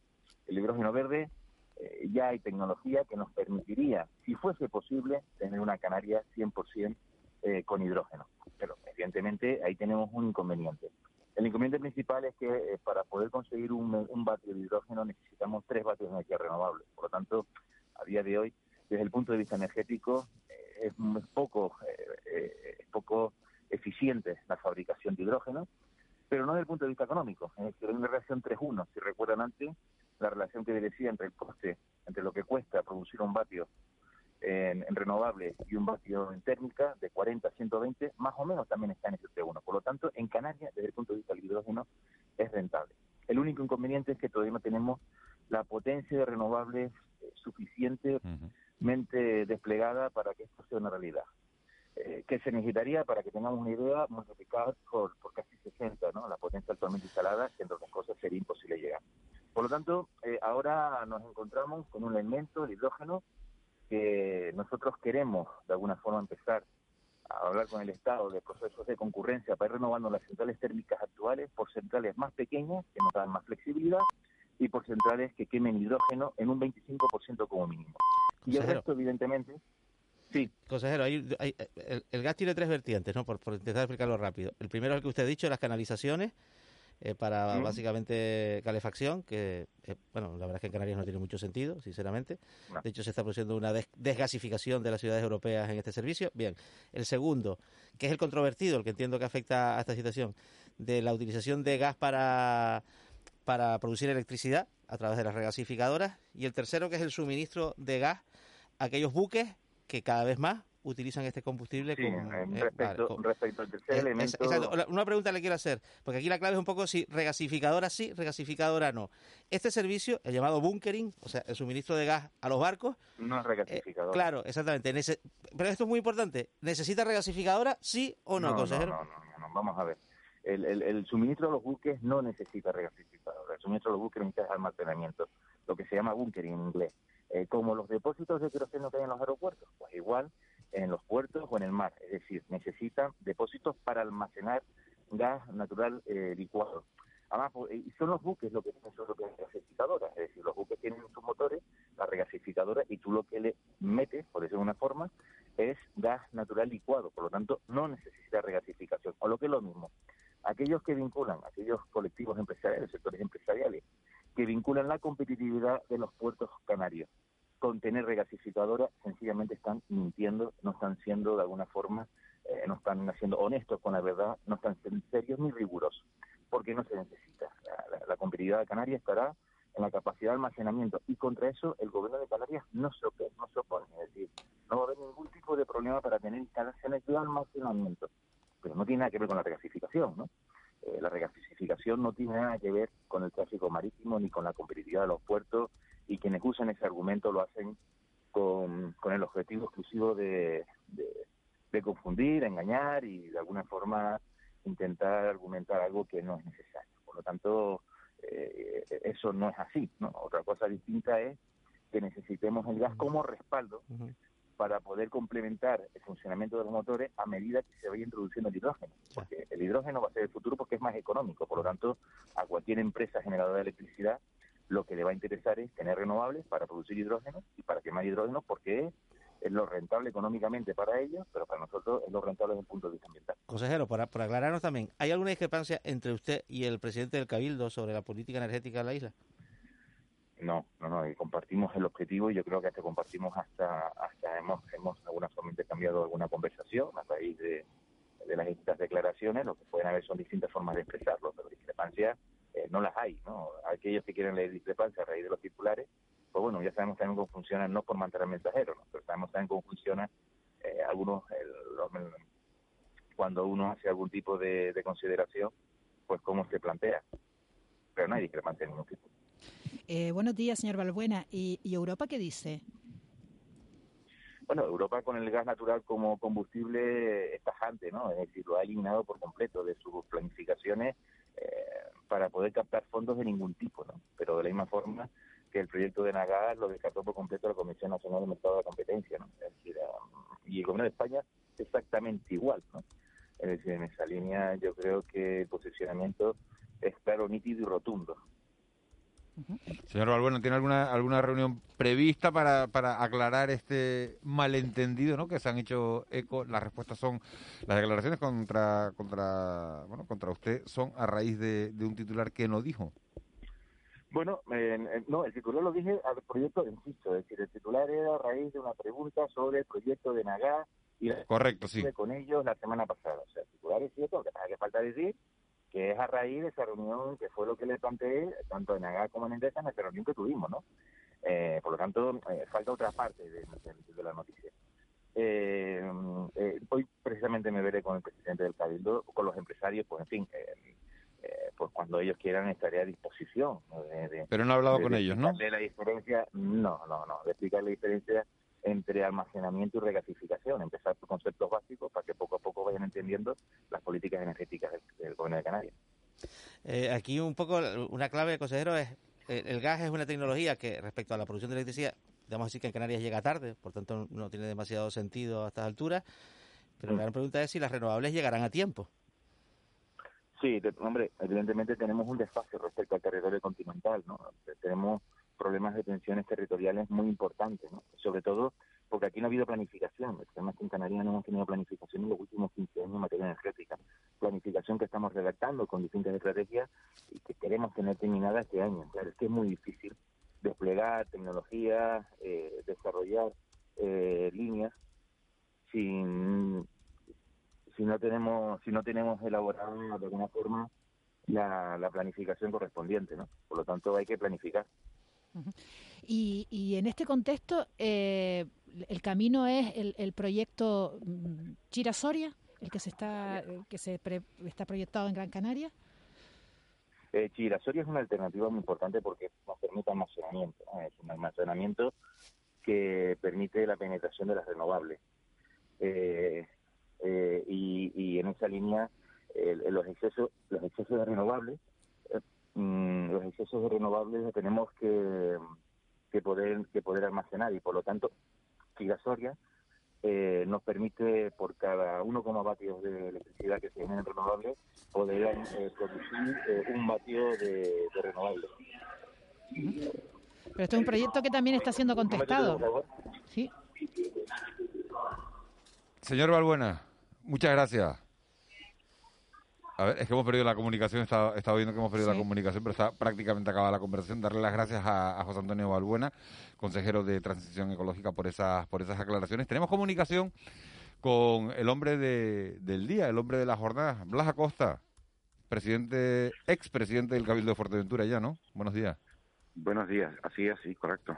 El hidrógeno verde eh, ya hay tecnología que nos permitiría, si fuese posible, tener una Canaria 100% eh, con hidrógeno. Pero evidentemente ahí tenemos un inconveniente. El inconveniente principal es que eh, para poder conseguir un, un vatio de hidrógeno necesitamos tres vatios de energía renovable. Por lo tanto, a día de hoy, desde el punto de vista energético, eh, es, poco, es poco eficiente la fabricación de hidrógeno, pero no desde el punto de vista económico. Es decir, hay una reacción 3-1. Si recuerdan antes, la relación que decía entre el coste, entre lo que cuesta producir un vatio en, en renovable y un vatio en térmica de 40 a 120, más o menos también está en ese T1. Por lo tanto, en Canarias, desde el punto de vista del hidrógeno, es rentable. El único inconveniente es que todavía no tenemos la potencia de renovables eh, suficientemente desplegada para que esto sea una realidad. Eh, que se necesitaría, para que tengamos una idea, multiplicar por, por casi 60, ¿no? La potencia actualmente instalada, que entre otras cosas sería imposible llegar. Por lo tanto, eh, ahora nos encontramos con un elemento, el hidrógeno, que nosotros queremos de alguna forma empezar a hablar con el Estado de procesos de concurrencia para ir renovando las centrales térmicas actuales por centrales más pequeñas que nos dan más flexibilidad y por centrales que quemen hidrógeno en un 25% como mínimo. Y el resto, evidentemente, sí. Consejero, hay, hay- el, el gas tiene tres vertientes, ¿no? Por, por intentar explicarlo rápido. El primero es el que usted ha dicho, las canalizaciones, eh, para básicamente calefacción, que, eh, bueno, la verdad es que en Canarias no tiene mucho sentido, sinceramente. No. De hecho, se está produciendo una des- desgasificación de las ciudades europeas en este servicio. Bien, el segundo, que es el controvertido, el que entiendo que afecta a esta situación, de la utilización de gas para, para producir electricidad a través de las regasificadoras. Y el tercero, que es el suministro de gas a aquellos buques que cada vez más utilizan este combustible Sí, como, eh, respecto, vale, como- respecto al tercer eh, elemento... exacto. Una pregunta le quiero hacer, porque aquí la clave es un poco si regasificadora sí, regasificadora no. Este servicio, el llamado bunkering, o sea, el suministro de gas a los barcos, No es regasificador. claro, exactamente. nece- pero esto es muy importante. ¿Necesita regasificadora sí o no, no, consejero? No, no, no, no, vamos a ver. El, el, el suministro de los buques no necesita regasificador. El suministro de los buques necesita almacenamiento, lo que se llama bunkering en inglés. Eh, como los depósitos de queroseno que hay en los aeropuertos, pues igual en los puertos o en el mar. Es decir, necesitan depósitos para almacenar gas natural eh, licuado. Además, pues, son los buques lo que tienen son lo que es regasificadora. Es decir, los buques tienen sus motores, la regasificadora, y tú lo que le metes, por decirlo de una forma, es gas natural licuado. Por lo tanto, no necesita regasificación. O lo que es lo mismo, aquellos que vinculan, aquellos colectivos empresariales, sectores empresariales, que vinculan la competitividad de los puertos canarios con tener regasificadora, sencillamente están mintiendo, no están siendo de alguna forma, eh, no están siendo honestos con la verdad, no están siendo serios ni rigurosos, porque no se necesita. La, la- la competitividad de Canarias estará en la capacidad de almacenamiento y contra eso el gobierno de Canarias no se opone, no se opone, es decir, no va a haber ningún tipo de problema para tener instalaciones de almacenamiento, pero no tiene nada que ver con la regasificación, ¿no? Eh, la regasificación no tiene nada que ver con el tráfico marítimo ni con la competitividad de los puertos y quienes usan ese argumento lo hacen con, con el objetivo exclusivo de, de- de confundir, engañar y de alguna forma intentar argumentar algo que no es necesario. Por lo tanto, eh, eso no es así. ¿no? Otra cosa distinta es que necesitemos el gas como respaldo para poder complementar el funcionamiento de los motores a medida que se vaya introduciendo el hidrógeno. Porque el hidrógeno va a ser el futuro porque es más económico. Por lo tanto, a cualquier empresa generadora de electricidad lo que le va a interesar es tener renovables para producir hidrógeno y para quemar hidrógeno porque es, es lo rentable económicamente para ellos, pero para nosotros es lo rentable desde el punto de vista ambiental. Consejero, para, para aclararnos también, ¿hay alguna discrepancia entre usted y el presidente del Cabildo sobre la política energética de la isla? No, no, no, y compartimos el objetivo y yo creo que hasta compartimos hasta, hasta hemos, hemos alguna forma intercambiado alguna conversación a raíz de, de las distintas declaraciones, lo que pueden haber son distintas formas de expresarlo, pero discrepancias eh, no las hay, ¿no? Aquellos que quieren leer discrepancias a raíz de los titulares, pues bueno, ya sabemos también cómo funciona, no por mantener mensajeros, ¿no? pero sabemos también cómo funciona eh, algunos, el- cuando uno hace algún tipo de, de consideración, pues cómo se plantea. Pero no hay discrepancia de ningún tipo. Eh, buenos días, señor Balbuena. ¿Y, y Europa qué dice? Bueno, Europa con el gas natural como combustible es tajante, ¿no? Es decir, lo ha eliminado por completo de sus planificaciones eh, para poder captar fondos de ningún tipo, ¿no? Pero de la misma forma que el proyecto de Nagas lo descartó por completo la Comisión Nacional de Mercado de Competencia, ¿no? Es decir, um, y el gobierno de España exactamente igual, ¿no? Es decir, en esa línea yo creo que el posicionamiento es claro, nítido y rotundo. Señor Balbuena, ¿tiene alguna alguna reunión prevista para, para aclarar este malentendido, ¿no? Que se han hecho eco. Las respuestas son, las declaraciones contra contra bueno contra usted son a raíz de, de un titular que no dijo. Bueno, eh, no, el titular lo dije al proyecto, insisto, es decir, el titular era a raíz de una pregunta sobre el proyecto de Nagá y la Correcto, sí. con ellos la semana pasada. O sea, el titular es cierto, que pasa que falta decir que es a raíz de esa reunión que fue lo que le planteé tanto en Agá como en Endesa en esa reunión que tuvimos, ¿no? Eh, por lo tanto, eh, falta otra parte de, la noticia. Eh, hoy precisamente me veré con el presidente del Cabildo, con los empresarios, pues en fin, pues cuando ellos quieran estaré a disposición. Pero no ha hablado con ellos, ¿no? De la diferencia, no, no, no, de explicar la diferencia entre almacenamiento y regasificación, empezar por conceptos básicos para que poco a poco vayan entendiendo las políticas energéticas del, gobierno de Canarias. aquí un poco una clave, consejero, es eh, el gas es una tecnología que respecto a la producción de electricidad, digamos así que en Canarias llega tarde, por tanto no tiene demasiado sentido a estas alturas, pero la gran pregunta es si las renovables llegarán a tiempo. Sí, hombre, evidentemente tenemos un desfase respecto al territorio continental, ¿no? Tenemos problemas de tensiones territoriales muy importantes, ¿no? Sobre todo porque aquí no ha habido planificación. El tema es que en Canarias no hemos tenido planificación en los últimos 15 años en materia energética. Planificación que estamos redactando con distintas estrategias y que queremos tener terminada este año. Claro, es que es muy difícil desplegar tecnología, eh, desarrollar eh, líneas sin si no tenemos si no tenemos elaborado de alguna forma la, la planificación correspondiente, ¿no? Por lo tanto, hay que planificar. Y, y en este contexto, eh, el camino es el, el proyecto mm, Chira-Soria, el que se está que se está proyectado en Gran Canaria. Eh, Chirasoria es una alternativa muy importante porque nos permite almacenamiento. Es un almacenamiento que permite la penetración de las renovables. Eh, eh, y, en esa línea, los excesos los excesos de renovables, mm, los excesos de renovables tenemos que, que poder que poder almacenar y por lo tanto Gigasoria eh, nos permite por cada 1,1 vatios de electricidad que se genera en renovables poder eh, producir eh, un vatio de, de renovable. Pero este es un proyecto que también está siendo contestado. Sí. Señor Balbuena, muchas gracias. A ver, es que hemos perdido la comunicación, estaba, estado viendo que hemos perdido la comunicación, pero está prácticamente acabada la conversación. Darle las gracias a, José Antonio Balbuena, consejero de Transición Ecológica, por esas, por esas aclaraciones. Tenemos comunicación con el hombre del día, el hombre de la jornada, Blas Acosta, presidente, expresidente del Cabildo de Fuerteventura ya, ¿no? Buenos días. Buenos días, así, así, correcto.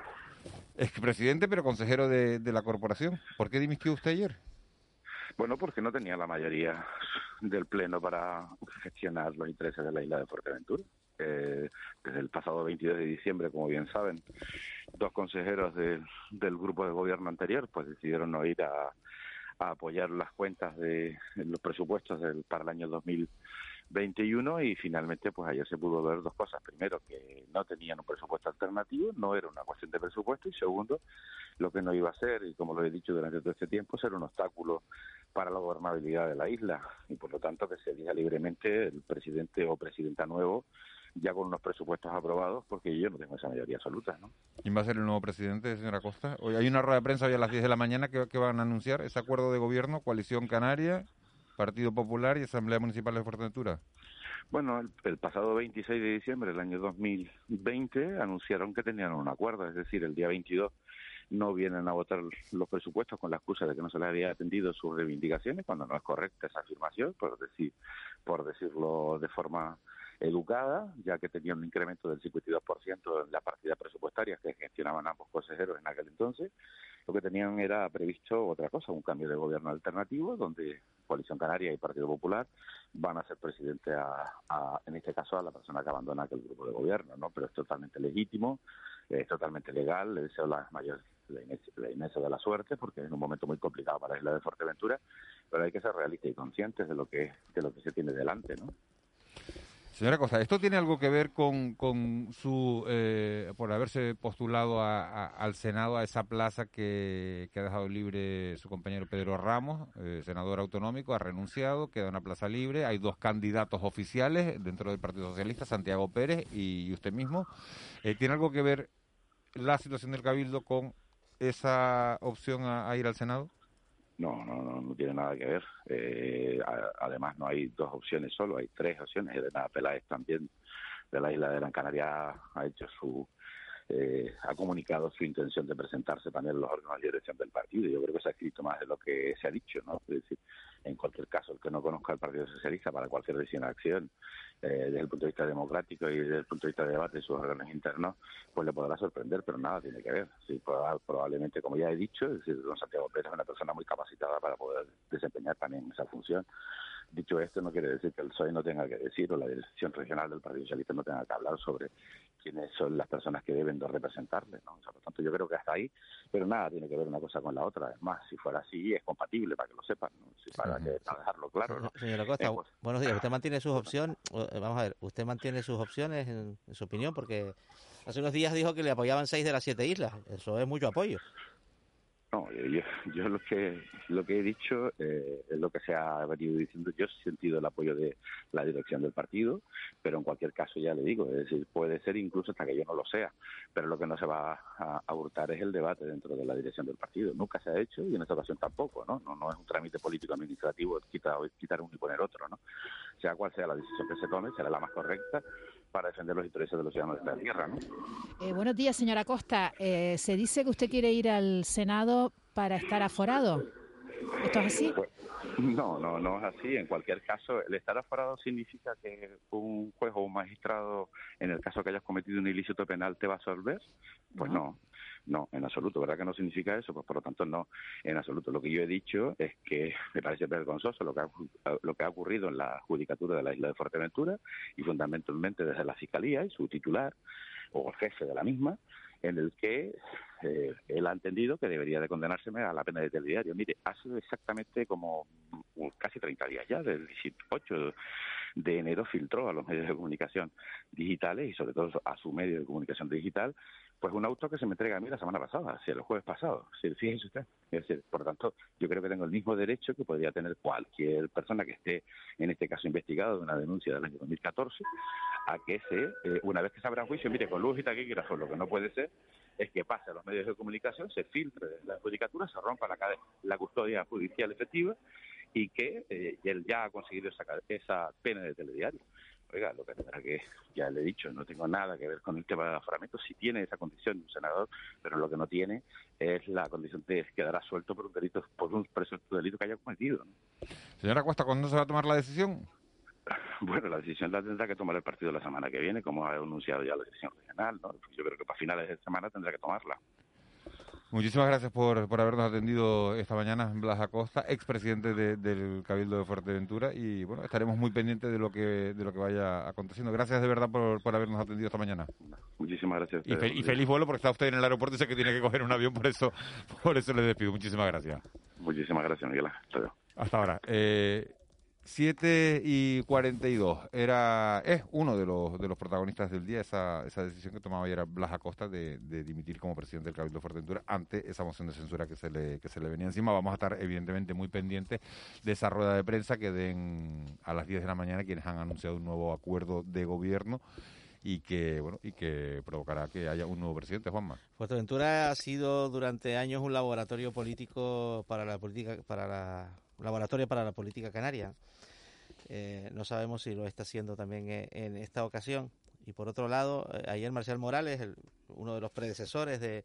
Expresidente, pero consejero de, de la corporación. ¿Por qué dimitió usted ayer? Bueno, porque no tenía la mayoría del Pleno para gestionar los intereses de la isla de Fuerteventura. Eh, desde el pasado 22 de diciembre, como bien saben, dos consejeros del grupo de gobierno anterior pues decidieron no ir a, apoyar las cuentas de los presupuestos del, para el año 2021 y finalmente pues ayer se pudo ver dos cosas. Primero, que no tenían un presupuesto alternativo, no era una cuestión de presupuesto y segundo, lo que no iba a ser, y como lo he dicho durante todo este tiempo, ser un obstáculo para la gobernabilidad de la isla y por lo tanto que se elija libremente el presidente o presidenta nuevo ya con unos presupuestos aprobados porque yo no tengo esa mayoría absoluta. ¿no? ¿Quién va a ser el nuevo presidente, señora Costa? Hoy hay una rueda de prensa hoy a las 10 de la mañana que, que van a anunciar ese acuerdo de gobierno, coalición canaria, Partido Popular y Asamblea Municipal de Fuerteventura. Bueno, el, el, pasado 26 de diciembre del año 2020 anunciaron que tenían un acuerdo, es decir, el día 22 no vienen a votar los presupuestos con la excusa de que no se les había atendido sus reivindicaciones, cuando no es correcta esa afirmación, por, decir, por decirlo de forma educada, ya que tenía un incremento del 52% en la partida presupuestaria que gestionaban ambos consejeros en aquel entonces. Lo que tenían era previsto otra cosa, un cambio de gobierno alternativo, donde Coalición Canaria y Partido Popular van a ser presidente, a, en este caso, a la persona que abandona aquel grupo de gobierno, ¿no? Pero es totalmente legítimo, es totalmente legal, le deseo la inmensa de la suerte, porque es un momento muy complicado para la isla de Fuerteventura, pero hay que ser realistas y conscientes de lo que, de lo que se tiene delante, ¿no? Señora Costa, ¿esto tiene algo que ver con, con su, eh, por haberse postulado al Senado, a esa plaza que, ha dejado libre su compañero Pedro Ramos, eh, senador autonómico, ha renunciado, queda una plaza libre, hay dos candidatos oficiales dentro del Partido Socialista, Santiago Pérez y usted mismo. Eh, ¿Tiene algo que ver la situación del Cabildo con esa opción a, ir al Senado? No, no, no, no tiene nada que ver. Eh, además, no hay dos opciones solo, hay tres opciones. Elena Peláez también de la isla de Gran Canaria ha hecho su eh, ha comunicado su intención de presentarse también en los órganos de dirección del partido. Yo creo que se ha escrito más de lo que se ha dicho, ¿no? Es decir, en cualquier caso, el que no conozca el Partido Socialista para cualquier decisión o acción, eh, desde el punto de vista democrático y desde el punto de vista de debate de sus órganos internos, pues le podrá sorprender, pero nada tiene que ver. Sí, probablemente, como ya he dicho, es decir, don Santiago Pérez es una persona muy capacitada para poder desempeñar también esa función. Dicho esto, no quiere decir que el PSOE no tenga que decir o la dirección regional del Partido Socialista no tenga que hablar sobre quiénes son las personas que deben de representarle. ¿no? por tanto, yo creo que hasta ahí, pero nada tiene que ver una cosa con la otra. Además, si fuera así, es compatible, para que lo sepan, para, que, dejarlo claro. ¿no? Señora Costa, eh, pues, buenos días. ¿Usted mantiene sus opciones? Eh, vamos a ver, ¿usted mantiene sus opciones en, en su opinión? Porque hace unos días dijo que le apoyaban seis de las siete islas. Eso es mucho apoyo. No, yo, yo lo que lo que he dicho eh, es lo que se ha venido diciendo. Yo he sentido el apoyo de la dirección del partido, pero en cualquier caso ya le digo, es decir, puede ser incluso hasta que yo no lo sea, pero lo que no se va a, hurtar es el debate dentro de la dirección del partido. Nunca se ha hecho y en esta ocasión tampoco, ¿no? No, no es un trámite político administrativo quitar, quitar uno y poner otro, ¿no? Sea cual sea la decisión que se tome, será la más correcta para defender los intereses de los ciudadanos de la tierra, ¿no? Eh, buenos días, señora Costa. Eh, se dice que usted quiere ir al Senado para estar aforado. ¿Esto es así? Pues, no, no, no es así. En cualquier caso, el estar aforado significa que un juez o un magistrado, en el caso que hayas cometido un ilícito penal, te va a absolver. Pues no. no, en absoluto. ¿Verdad que no significa eso? Pues por lo tanto, no, en absoluto. Lo que yo he dicho es que me parece vergonzoso lo que ha, lo que ha ocurrido en la judicatura de la isla de Fuerteventura y fundamentalmente desde la Fiscalía y su titular o el jefe de la misma, en el que eh, él ha entendido que debería de condenárseme a la pena de telediario. Mire, ha sido exactamente como casi 30 días ya, del 18 de enero filtró a los medios de comunicación digitales y sobre todo a su medio de comunicación digital, pues un auto que se me entrega a mí la semana pasada, si el jueves pasado. fíjese usted. Por lo tanto, yo creo que tengo el mismo derecho que podría tener cualquier persona que esté, en este caso, investigado de una denuncia del año 2014, a que se, eh, una vez que se abra juicio, mire, con luz y taquígrafo, lo que no puede ser es que pase a los medios de comunicación, se filtre la judicatura, se rompa la, la custodia judicial efectiva y que eh, él ya ha conseguido esa, esa pena de telediario. Oiga, lo que tendrá que, ya le he dicho, no tengo nada que ver con el tema del aforamiento, si tiene esa condición de un senador, pero lo que no tiene es la condición de quedar suelto por un delito, por un presunto delito que haya cometido. Señora Cuesta, ¿cuándo se va a tomar la decisión? Bueno, la decisión la tendrá que tomar el partido la semana que viene, como ha anunciado ya la decisión regional. ¿no? Yo creo que para finales de semana tendrá que tomarla. Muchísimas gracias por, por habernos atendido esta mañana, Blas Acosta, expresidente de, del Cabildo de Fuerteventura, y bueno, estaremos muy pendientes de lo que de lo que vaya aconteciendo. Gracias de verdad por, por habernos atendido esta mañana. Muchísimas gracias. Y, y, feliz vuelo porque está usted en el aeropuerto y sé que tiene que coger un avión, por eso por eso le despido. Muchísimas gracias. Muchísimas gracias, Miguel. Hasta, Hasta ahora. Eh, 7 y 42 era, es uno de los, de los protagonistas del día, esa, esa decisión que tomaba ayer Blas Acosta de, dimitir como presidente del Cabildo de Fuerteventura ante esa moción de censura que se, le, que se le venía encima. Vamos a estar evidentemente muy pendientes de esa rueda de prensa que den a las 10 de la mañana quienes han anunciado un nuevo acuerdo de gobierno y que bueno y que provocará que haya un nuevo presidente, Juanma. Fuerteventura ha sido durante años un laboratorio político para la política para la laboratorio para la política canaria. Eh, no sabemos si lo está haciendo también e, en, esta ocasión. Y por otro lado, eh, ayer Marcial Morales, uno de los predecesores de,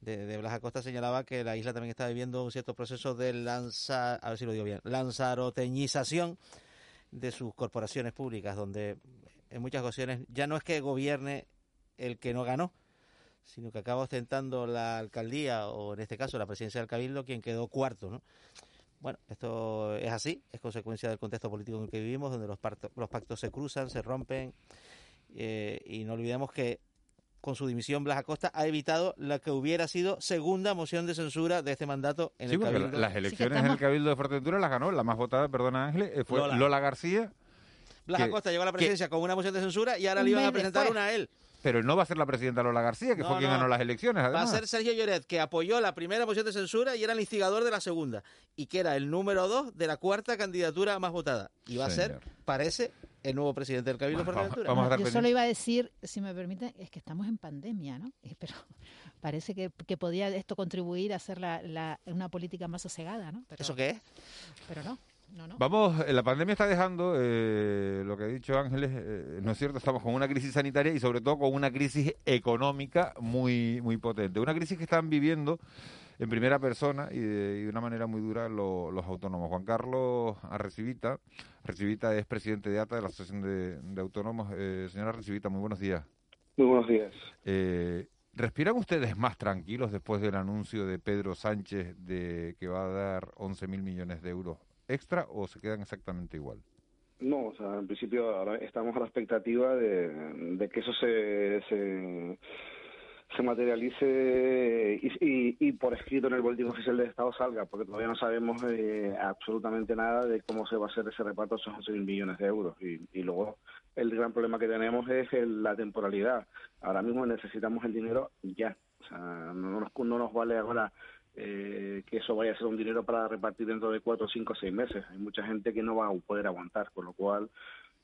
de, Blas Acosta, señalaba que la isla también está viviendo un cierto proceso de lanza, a ver si lo digo bien, lanzaroteñización de sus corporaciones públicas, donde en muchas ocasiones ya no es que gobierne el que no ganó, sino que acaba ostentando la alcaldía o en este caso la presidencia del Cabildo quien quedó cuarto, ¿no? Bueno, esto es así, es consecuencia del contexto político en el que vivimos, donde los, los pactos se cruzan, se rompen, eh, y no olvidemos que con su dimisión Blas Acosta ha evitado la que hubiera sido segunda moción de censura de este mandato en el Cabildo. Las elecciones en el Cabildo de Fuerteventura las ganó, la más votada, perdona Ángeles, eh, fue Lola, García. Blas Acosta llegó a la presidencia con una moción de censura y ahora le iban a presentar una a él pero no va a ser la presidenta Lola García, que fue quien ganó las elecciones. Va a ser Sergio Lloret, que apoyó la primera moción de censura y era el instigador de la segunda, y que era el número dos de la cuarta candidatura más votada. Y va a ser, parece, el nuevo presidente del Cabildo por Vamos Yo solo iba a decir, si me permiten, es que estamos en pandemia, ¿no? Pero parece que, podía esto contribuir a hacer la, una política más sosegada, ¿no? ¿Eso qué es? Pero no. Vamos, eh, la pandemia está dejando, eh, lo que ha dicho Ángeles, eh, no es cierto, estamos con una crisis sanitaria y sobre todo con una crisis económica muy, muy potente. Una crisis que están viviendo en primera persona y de, una manera muy dura los autónomos. Juan Carlos Arrecibita, Arrecibita es presidente de ATA, de la Asociación de, Autónomos. señora Arrecibita, muy buenos días. Muy buenos días. ¿Respiran ustedes más tranquilos después del anuncio de Pedro Sánchez de que va a dar 11 mil millones de euros extra o se quedan exactamente igual? No, o sea, en principio ahora estamos a la expectativa de, que eso se, se, se materialice y, y, por escrito en el boletín oficial del Estado salga, porque todavía no sabemos eh, absolutamente nada de cómo se va a hacer ese reparto de esos 11 mil millones de euros. Y, y luego el gran problema que tenemos es la temporalidad. Ahora mismo necesitamos el dinero ya. O sea, no nos, no nos vale ahora eh, que eso vaya a ser un dinero para repartir dentro de cuatro, cinco, seis meses. Hay mucha gente que no va a poder aguantar, con lo cual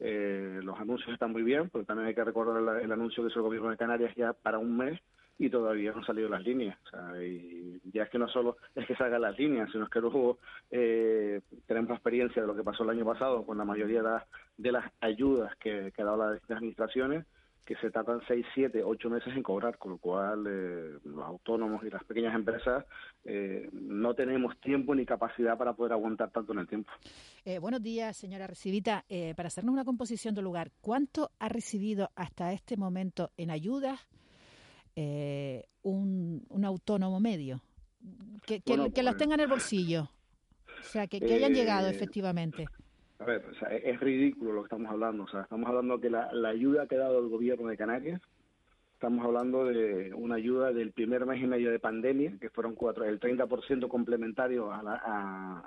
eh, los anuncios están muy bien, pero también hay que recordar el, anuncio que hizo el gobierno de Canarias ya para un mes y todavía no han salido las líneas. O sea, y ya es que no solo es que salgan las líneas, sino es que luego eh, tenemos experiencia de lo que pasó el año pasado con la mayoría de las, ayudas que, que ha dado las administraciones que se tardan 6, 7, 8 meses en cobrar, con lo cual eh, los autónomos y las pequeñas empresas eh, no tenemos tiempo ni capacidad para poder aguantar tanto en el tiempo. Eh, buenos días, señora Recibita. para hacernos una composición del lugar, ¿cuánto ha recibido hasta este momento en ayudas un, un, autónomo medio? Que, que, los pues tenga en el bolsillo. O sea, que, que hayan llegado efectivamente. A ver, o sea, es ridículo lo que estamos hablando. O sea, estamos hablando que la, ayuda que ha dado el gobierno de Canarias, estamos hablando de una ayuda del primer mes y medio de pandemia, que fueron cuatro, el 30% complementario a la,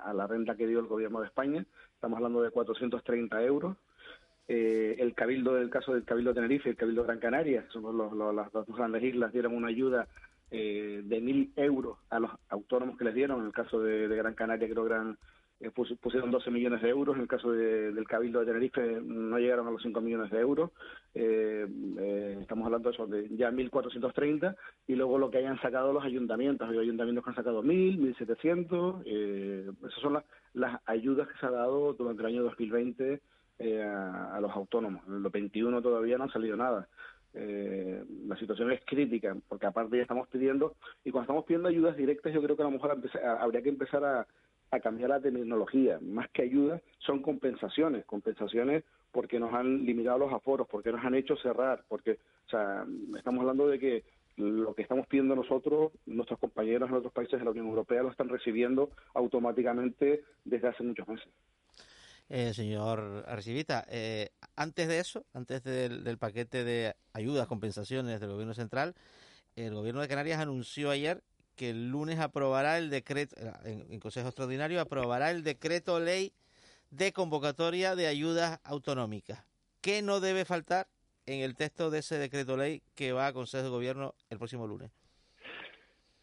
a, la renta que dio el gobierno de España. Estamos hablando de 430 euros. Eh, el cabildo del caso del cabildo de Tenerife el cabildo de Gran Canaria, son las dos grandes islas, dieron una ayuda eh, de mil euros a los autónomos que les dieron. En el caso de, de Gran Canaria creo que eran eh, pusieron 12 millones de euros, en el caso del Cabildo de Tenerife no llegaron a los 5 millones de euros, eh, eh, estamos hablando de eso, de ya 1.430, y luego lo que hayan sacado los ayuntamientos, hay ayuntamientos que han sacado 1.000, 1.700, eh, esas son las ayudas que se ha dado durante el año 2020 a, a, los autónomos, en los 21 todavía no ha salido nada. la situación es crítica, porque aparte ya estamos pidiendo, y cuando estamos pidiendo ayudas directas, yo creo que a lo mejor habría que empezar a, a cambiar la tecnología. Más que ayuda, son compensaciones, compensaciones porque nos han limitado los aforos, porque nos han hecho cerrar, porque, o sea, estamos hablando de que lo que estamos pidiendo nosotros, nuestros compañeros en otros países de la Unión Europea lo están recibiendo automáticamente desde hace muchos meses. Eh, señor Arcivita, eh, antes de eso, antes del, del, paquete de ayudas, compensaciones del Gobierno Central, el Gobierno de Canarias anunció ayer que el lunes aprobará el decreto, en, en, Consejo Extraordinario, aprobará el decreto ley de convocatoria de ayudas autonómicas. ¿Qué no debe faltar en el texto de ese decreto ley que va a Consejo de Gobierno el próximo lunes?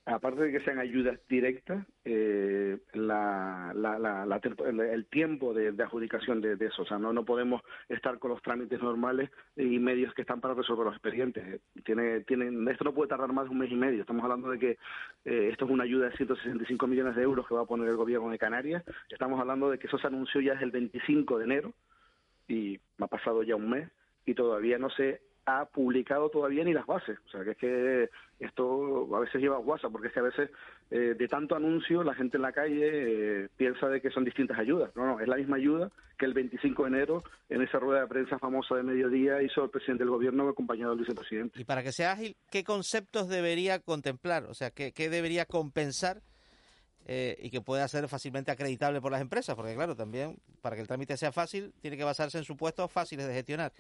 Aparte de que sean ayudas directas, eh, la, el tiempo de, adjudicación de, eso, o sea, no, no podemos estar con los trámites normales y medios que están para resolver los expedientes. Tiene, tienen, esto no puede tardar más de un mes y medio. Estamos hablando de que eh, esto es una ayuda de 165 millones de euros que va a poner el gobierno de Canarias. Estamos hablando de que eso se anunció ya desde el 25 de enero y ha pasado ya un mes y todavía no se ha publicado todavía ni las bases. O sea, que es que esto a veces lleva guasa, porque es que a veces eh, de tanto anuncio la gente en la calle eh, piensa de que son distintas ayudas. No, no, es la misma ayuda que el 25 de enero en esa rueda de prensa famosa de mediodía hizo el presidente del gobierno acompañado del vicepresidente. Y para que sea ágil, ¿qué conceptos debería contemplar? O sea, ¿qué, debería compensar? Eh, y que pueda ser fácilmente acreditable por las empresas, porque claro, también para que el trámite sea fácil, tiene que basarse en supuestos fáciles de gestionar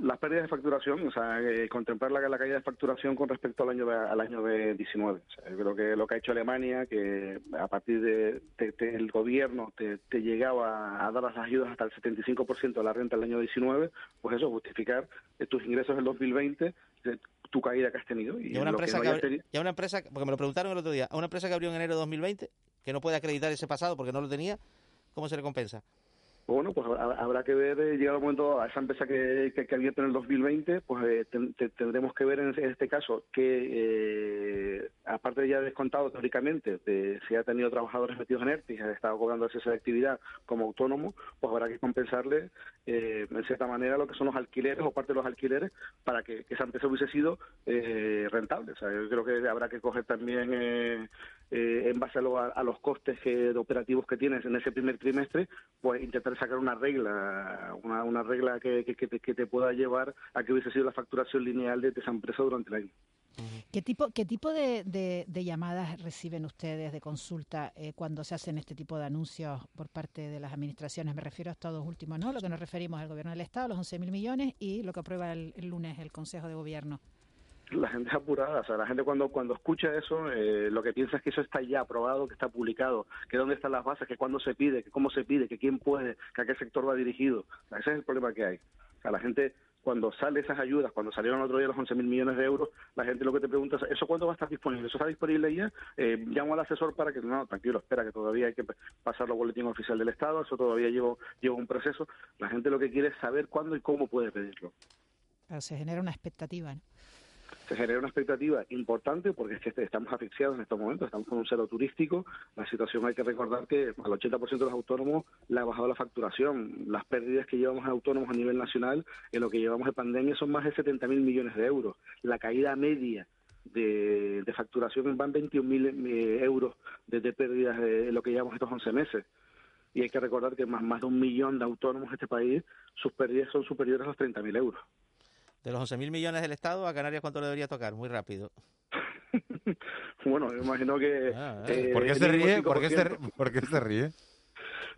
las pérdidas de facturación, o sea, eh, contemplar la, la, caída de facturación con respecto al año de, al año de 19. yo creo que lo que ha hecho Alemania, que a partir del de, gobierno te, llegaba a dar las ayudas hasta el 75% de la renta del año 19, pues eso, justificar tus ingresos del 2020, tu caída que has tenido. Y, una, empresa que, una empresa, porque me lo preguntaron el otro día, a una empresa que abrió en enero de 2020, que no puede acreditar ese pasado porque no lo tenía, ¿cómo se le compensa? Bueno, pues habrá que ver, eh, llegado el momento, a esa empresa que, que, que abierto en el 2020, pues eh, tendremos que ver en, este caso que, eh, aparte de ya descontado teóricamente, de, si ha tenido trabajadores metidos en ERTE y ha estado cobrando esa de actividad como autónomo, pues habrá que compensarle eh, en cierta manera lo que son los alquileres o parte de los alquileres para que, esa empresa hubiese sido rentable. O sea, yo creo que habrá que coger también, en base a, los costes operativos que tienes en ese primer trimestre, pues intentar sacar una regla, una, una regla que, que, que, te pueda llevar a que hubiese sido la facturación lineal de esa empresa durante el año. ¿Qué tipo, qué tipo de, de, llamadas reciben ustedes de consulta eh, cuando se hacen este tipo de anuncios por parte de las administraciones? Me refiero a estos dos últimos, ¿no? Lo que nos referimos al gobierno del Estado, los 11.000 millones, y lo que aprueba el lunes el Consejo de Gobierno la gente es apurada, o sea, la gente cuando cuando escucha eso, eh, lo que piensa es que eso está ya aprobado, que está publicado, que dónde están las bases, que cuándo se pide, que cómo se pide, que quién puede, que a qué sector va dirigido. ese es el problema que hay. O sea, la gente cuando sale esas ayudas, cuando salieron el otro día los 11.000 millones de euros, la gente lo que te pregunta es, ¿eso cuándo va a estar disponible? ¿Eso está disponible ya? Eh, llamo al asesor para que, no, tranquilo, espera, que todavía hay que pasarlo al boletín oficial del Estado, eso todavía lleva, lleva un proceso. La gente lo que quiere es saber cuándo y cómo puede pedirlo. se genera una expectativa, ¿no? Se genera una expectativa importante porque es que estamos asfixiados en estos momentos, estamos con un cero turístico. La situación hay que recordar que al 80% de los autónomos le ha bajado la facturación. Las pérdidas que llevamos en autónomos a nivel nacional en lo que llevamos de pandemia son más de 70.000 millones de euros. La caída media de, facturación van 21.000 eh, euros de, pérdidas en lo que llevamos estos 11 meses y hay que recordar que más, más de un millón de autónomos en este país, sus pérdidas son superiores a los 30.000 euros. De los 11.000 millones del Estado, ¿a Canarias cuánto le debería tocar? Muy rápido. bueno, me imagino que... Ah, eh, ¿Por, qué se ríe? ¿Por qué se ríe?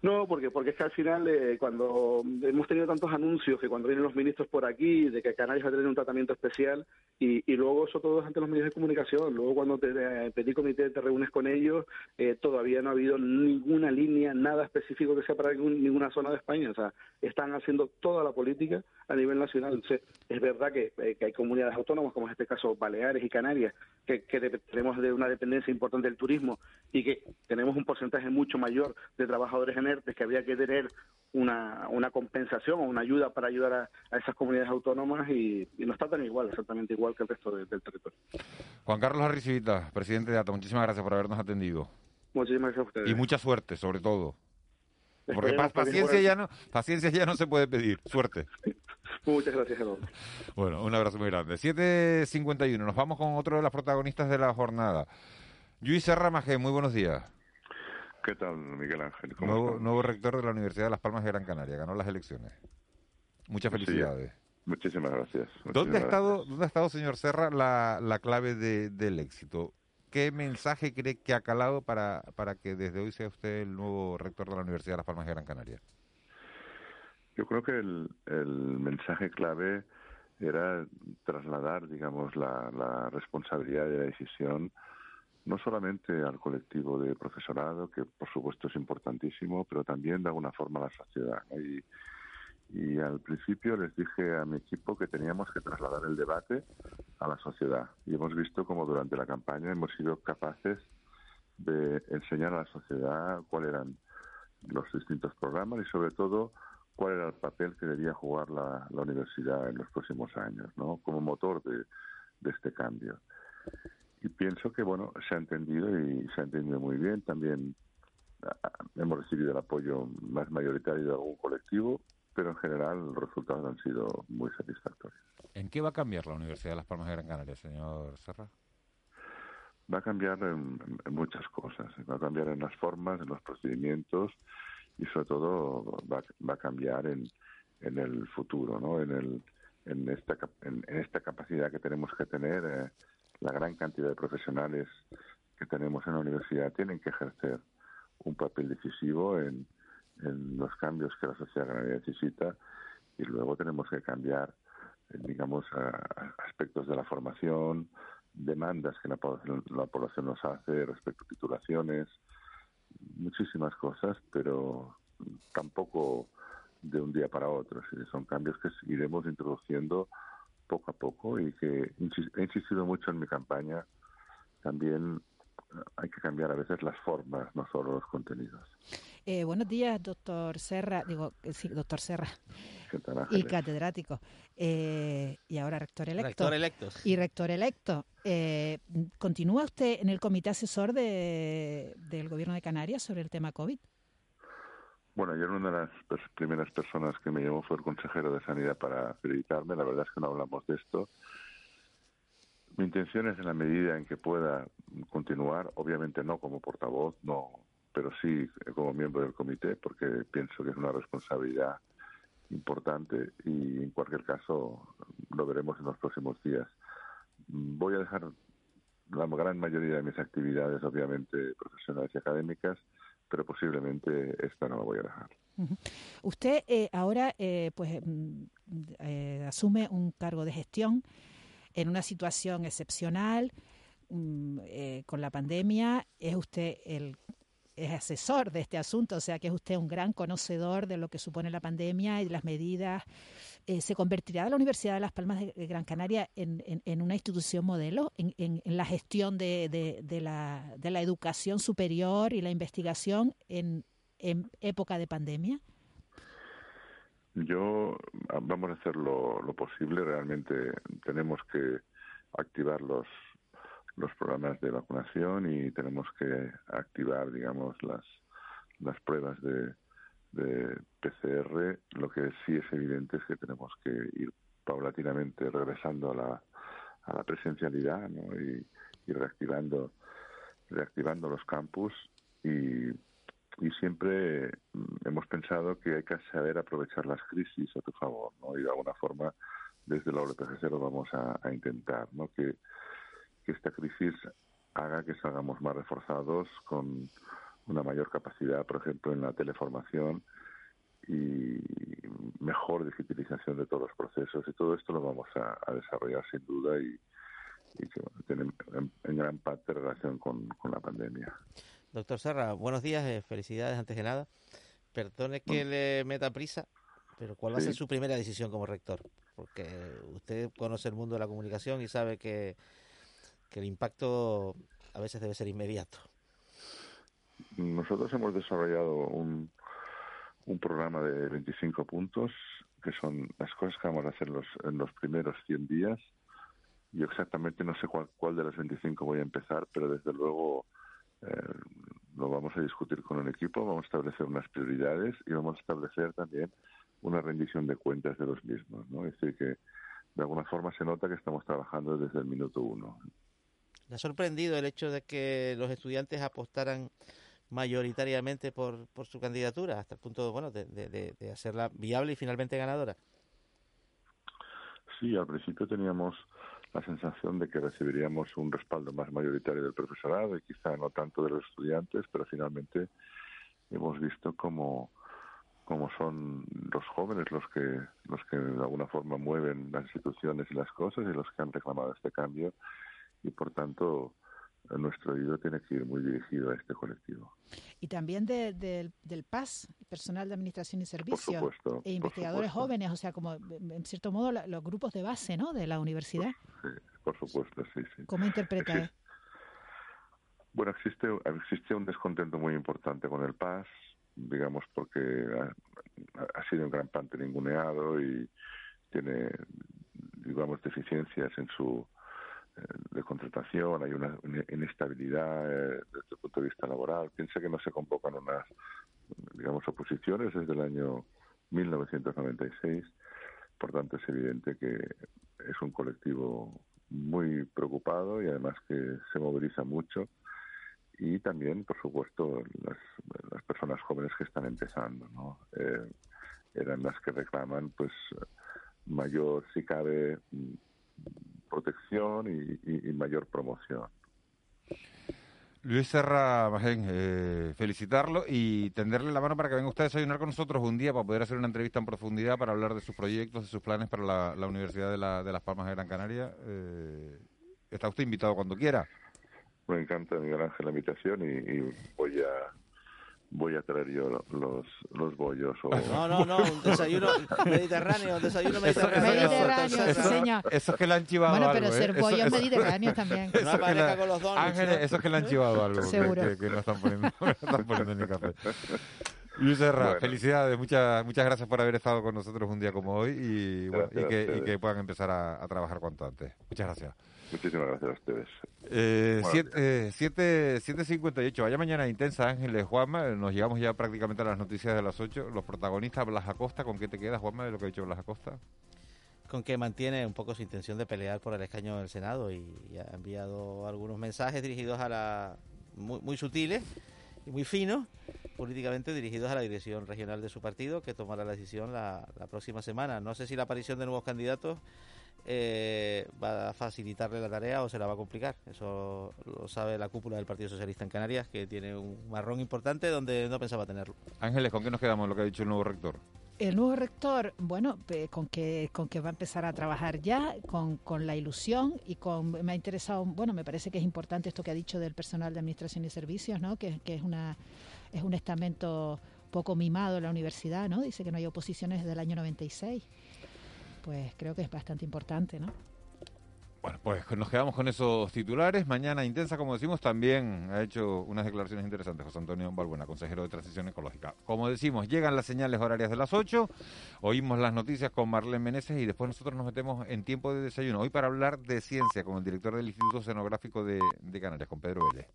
No, porque porque es que al final eh, cuando hemos tenido tantos anuncios que cuando vienen los ministros por aquí de que Canarias va a tener un tratamiento especial y, y luego eso todo es ante los medios de comunicación. Luego cuando te eh, pedí comité te reúnes con ellos, eh, todavía no ha habido ninguna línea, nada específico que sea para ninguna zona de España. O sea, están haciendo toda la política a nivel nacional. Entonces, es verdad que, que hay comunidades autónomas, como en este caso Baleares y Canarias, que, que tenemos de una dependencia importante del turismo y que tenemos un porcentaje mucho mayor de trabajadores en de que había que tener una, una compensación o una ayuda para ayudar a, esas comunidades autónomas y, no está tan igual, exactamente igual que el resto del territorio. Juan Carlos Arrisivita, presidente de ATA, muchísimas gracias por habernos atendido. Muchísimas gracias a ustedes. Y mucha suerte, sobre todo. Porque paciencia ya, no, paciencia ya no se puede pedir. Suerte. Muchas gracias, Bueno, un abrazo muy grande. 7.51, nos vamos con otro de las protagonistas de la jornada. Luis Serra muy buenos días. ¿Qué tal, Miguel Ángel? Nuevo, rector de la Universidad de Las Palmas de Gran Canaria, ganó las elecciones. Muchas felicidades. muchísimas gracias. ¿Dónde, ha estado, ¿Dónde ha estado, señor Serra, la, la clave del éxito? ¿Qué mensaje cree que ha calado para, para que desde hoy sea usted el nuevo rector de la Universidad de Las Palmas de Gran Canaria? Yo creo que el, el mensaje clave era trasladar, digamos, la, la responsabilidad de la decisión no solamente al colectivo de profesorado, que por supuesto es importantísimo, pero también de alguna forma a la sociedad. Y, al principio les dije a mi equipo que teníamos que trasladar el debate a la sociedad. Y hemos visto como durante la campaña hemos sido capaces de enseñar a la sociedad cuáles eran los distintos programas y sobre todo cuál era el papel que debía jugar la, la universidad en los próximos años, ¿no? Como motor de este cambio y pienso que bueno se ha entendido y se ha entendido muy bien también ah, hemos recibido el apoyo más mayoritario de algún colectivo pero en general los resultados han sido muy satisfactorios ¿En qué va a cambiar la Universidad de Las Palmas de Gran Canaria, señor Serra? Va a cambiar en, muchas cosas. Va a cambiar en las formas, en los procedimientos y sobre todo va, va a cambiar en, en el futuro, ¿no? En, el, en, esta, en, esta capacidad que tenemos que tener eh, la gran cantidad de profesionales que tenemos en la universidad tienen que ejercer un papel decisivo en, los cambios que la sociedad necesita y luego tenemos que cambiar, eh, digamos, aspectos de la formación, demandas que la población, la población nos hace respecto a titulaciones, muchísimas cosas, pero tampoco de un día para otro. Son cambios que iremos introduciendo poco a poco y que he insistido mucho en mi campaña también hay que cambiar a veces las formas, no solo los contenidos. Eh, buenos días, doctor Serra, digo, eh, sí, doctor Serra, ¿Qué tal, y catedrático, eh, y ahora rector electo. Rector electos. Y rector electo. Eh, ¿Continúa usted en el comité asesor de, del gobierno de Canarias sobre el tema COVID? Bueno, ayer una de las primeras personas que me llamó fue el consejero de Sanidad para felicitarme. La verdad es que no hablamos de esto. Mi intención es, en la medida en que pueda continuar, obviamente no como portavoz, no, pero sí como miembro del comité, porque pienso que es una responsabilidad importante y en cualquier caso lo veremos en los próximos días. Voy a dejar la gran mayoría de mis actividades, obviamente profesionales y académicas, pero posiblemente esta no la voy a dejar. Usted eh, ahora eh, pues mm, eh, asume un cargo de gestión en una situación excepcional mm, eh, con la pandemia. Es usted el es asesor de este asunto, o sea que es usted un gran conocedor de lo que supone la pandemia y de las medidas. Eh, ¿Se convertirá la Universidad de Las Palmas de Gran Canaria en, una institución modelo en, en- la gestión de, la, educación superior y la investigación en, en época de pandemia? Yo ah, vamos a hacer lo, lo posible. Realmente tenemos que activar los los programas de vacunación y tenemos que activar, digamos, las las pruebas de, de PCR. Lo que sí es evidente es que tenemos que ir paulatinamente regresando a la a la presencialidad ¿no? y, y reactivando reactivando los campus y y siempre mm, hemos pensado que hay que saber aprovechar las crisis a tu favor, ¿no? Y de alguna forma, desde la OLPGC lo vamos a, a intentar, ¿no? Que, que esta crisis haga que salgamos más reforzados con una mayor capacidad, por ejemplo, en la teleformación y mejor digitalización de todos los procesos. Y todo esto lo vamos a, a desarrollar sin duda y, y que bueno, tiene en, en gran parte relación con, con la pandemia. Doctor Serra, buenos días, eh, felicidades antes que nada. Perdone que le meta prisa, pero ¿cuál va a ser Sí. su primera decisión como rector? Porque usted conoce el mundo de la comunicación y sabe que, que el impacto a veces debe ser inmediato. Nosotros hemos desarrollado un, un programa de 25 puntos, que son las cosas que vamos a hacer los, en los primeros 100 días. Yo exactamente no sé cuál, cuál de las 25 voy a empezar, pero desde luego eh, lo vamos a discutir con el equipo, vamos a establecer unas prioridades y vamos a establecer también una rendición de cuentas de los mismos. ¿no? Es decir, que de alguna forma se nota que estamos trabajando desde el minuto uno. ¿Le ha sorprendido el hecho de que los estudiantes apostaran mayoritariamente por, su candidatura, hasta el punto bueno, de, de- de- de hacerla viable y finalmente ganadora? Sí, al principio teníamos la sensación de que recibiríamos un respaldo más mayoritario del profesorado y quizá no tanto de los estudiantes, pero finalmente hemos visto cómo, cómo son los jóvenes los que, los que de alguna forma mueven las instituciones y las cosas y los que han reclamado este cambio y por tanto nuestro oído tiene que ir muy dirigido a este colectivo. Y también de- del- del PAS, personal de administración y servicios, supuesto, e por investigadores supuesto. jóvenes, o sea, como en cierto modo la- los grupos de base ¿no? de la universidad. Sí, por supuesto, sí, sí. ¿Cómo interpreta? Existe- Bueno, existe, existe un descontento muy importante con el PAS, digamos, porque ha, ha sido en gran parte ninguneado y tiene, digamos, deficiencias en su eh, de contratación, hay una inestabilidad eh, desde el punto de vista laboral. Piensa que no se convocan unas, digamos, oposiciones desde el año 1996. Por tanto, es evidente que es un colectivo muy preocupado y además que se moviliza mucho. Y también, por supuesto, las, las personas jóvenes que están empezando, ¿no? Eh, eran las que reclaman, pues, mayor, si cabe, protección y, y- y mayor promoción. Luis Serra Magén, eh, felicitarlo y tenderle la mano para que venga usted a desayunar con nosotros un día para poder hacer una entrevista en profundidad para hablar de sus proyectos, de sus planes para la, la Universidad de, la- de Las Palmas de Gran Canaria. Eh, está usted invitado cuando quiera. Me encanta, Miguel Ángel, la invitación y, y voy a voy a traer yo los, los bollos. O... No, no, no, un desayuno mediterráneo, un desayuno mediterráneo. Mediterráneo, sí, señor. Eso es que le han chivado Bueno, algo. pero ¿eh? ser Eso- bollos eso- mediterráneos también. Eso Una que pareja la- con los donuts, Ángeles, ¿no? eso es que le han chivado algo. que- Seguro. Que, que no están poniendo, no están poniendo ni café. Luis Serra, Bueno. felicidades, muchas muchas gracias por haber estado con nosotros un día como hoy y, bueno, y, que, y que puedan empezar a, a trabajar cuanto antes. Muchas gracias. Muchísimas gracias a ustedes. Eh, siete- eh, siete- 7.58, vaya mañana intensa Ángeles, Juanma, eh, nos llegamos ya prácticamente a las noticias de las 8, los protagonistas, Blas Acosta, ¿con qué te quedas Juanma de lo que ha dicho Blas Acosta? con que mantiene un poco su intención de pelear por el escaño del Senado y, y ha enviado algunos mensajes dirigidos a la muy, muy sutiles y muy finos políticamente dirigidos a la dirección regional de su partido que tomará la decisión la, la próxima semana. No sé si la aparición de nuevos candidatos eh, va a facilitarle la tarea o se la va a complicar. Eso lo sabe la cúpula del Partido Socialista en Canarias que tiene un marrón importante donde no pensaba tenerlo. Ángeles, ¿con qué nos quedamos lo que ha dicho el nuevo rector? El nuevo rector, bueno, con que, con que va a empezar a trabajar ya, con, con la ilusión y con, me ha interesado, bueno, me parece que es importante esto que ha dicho del personal de administración y servicios, ¿no? Que, que es una, es un estamento poco mimado en la universidad, ¿no? Dice que no hay oposiciones desde el año 96. Pues creo que es bastante importante, ¿no? Bueno, pues nos quedamos con esos titulares. Mañana intensa, como decimos, también ha hecho unas declaraciones interesantes José Antonio Balbuena, consejero de Transición Ecológica. Como decimos, llegan las señales horarias de las 8, oímos las noticias con Marlene Meneses y después nosotros nos metemos en tiempo de desayuno. Hoy para hablar de ciencia con el director del Instituto Oceanográfico de, de Canarias, con Pedro Vélez.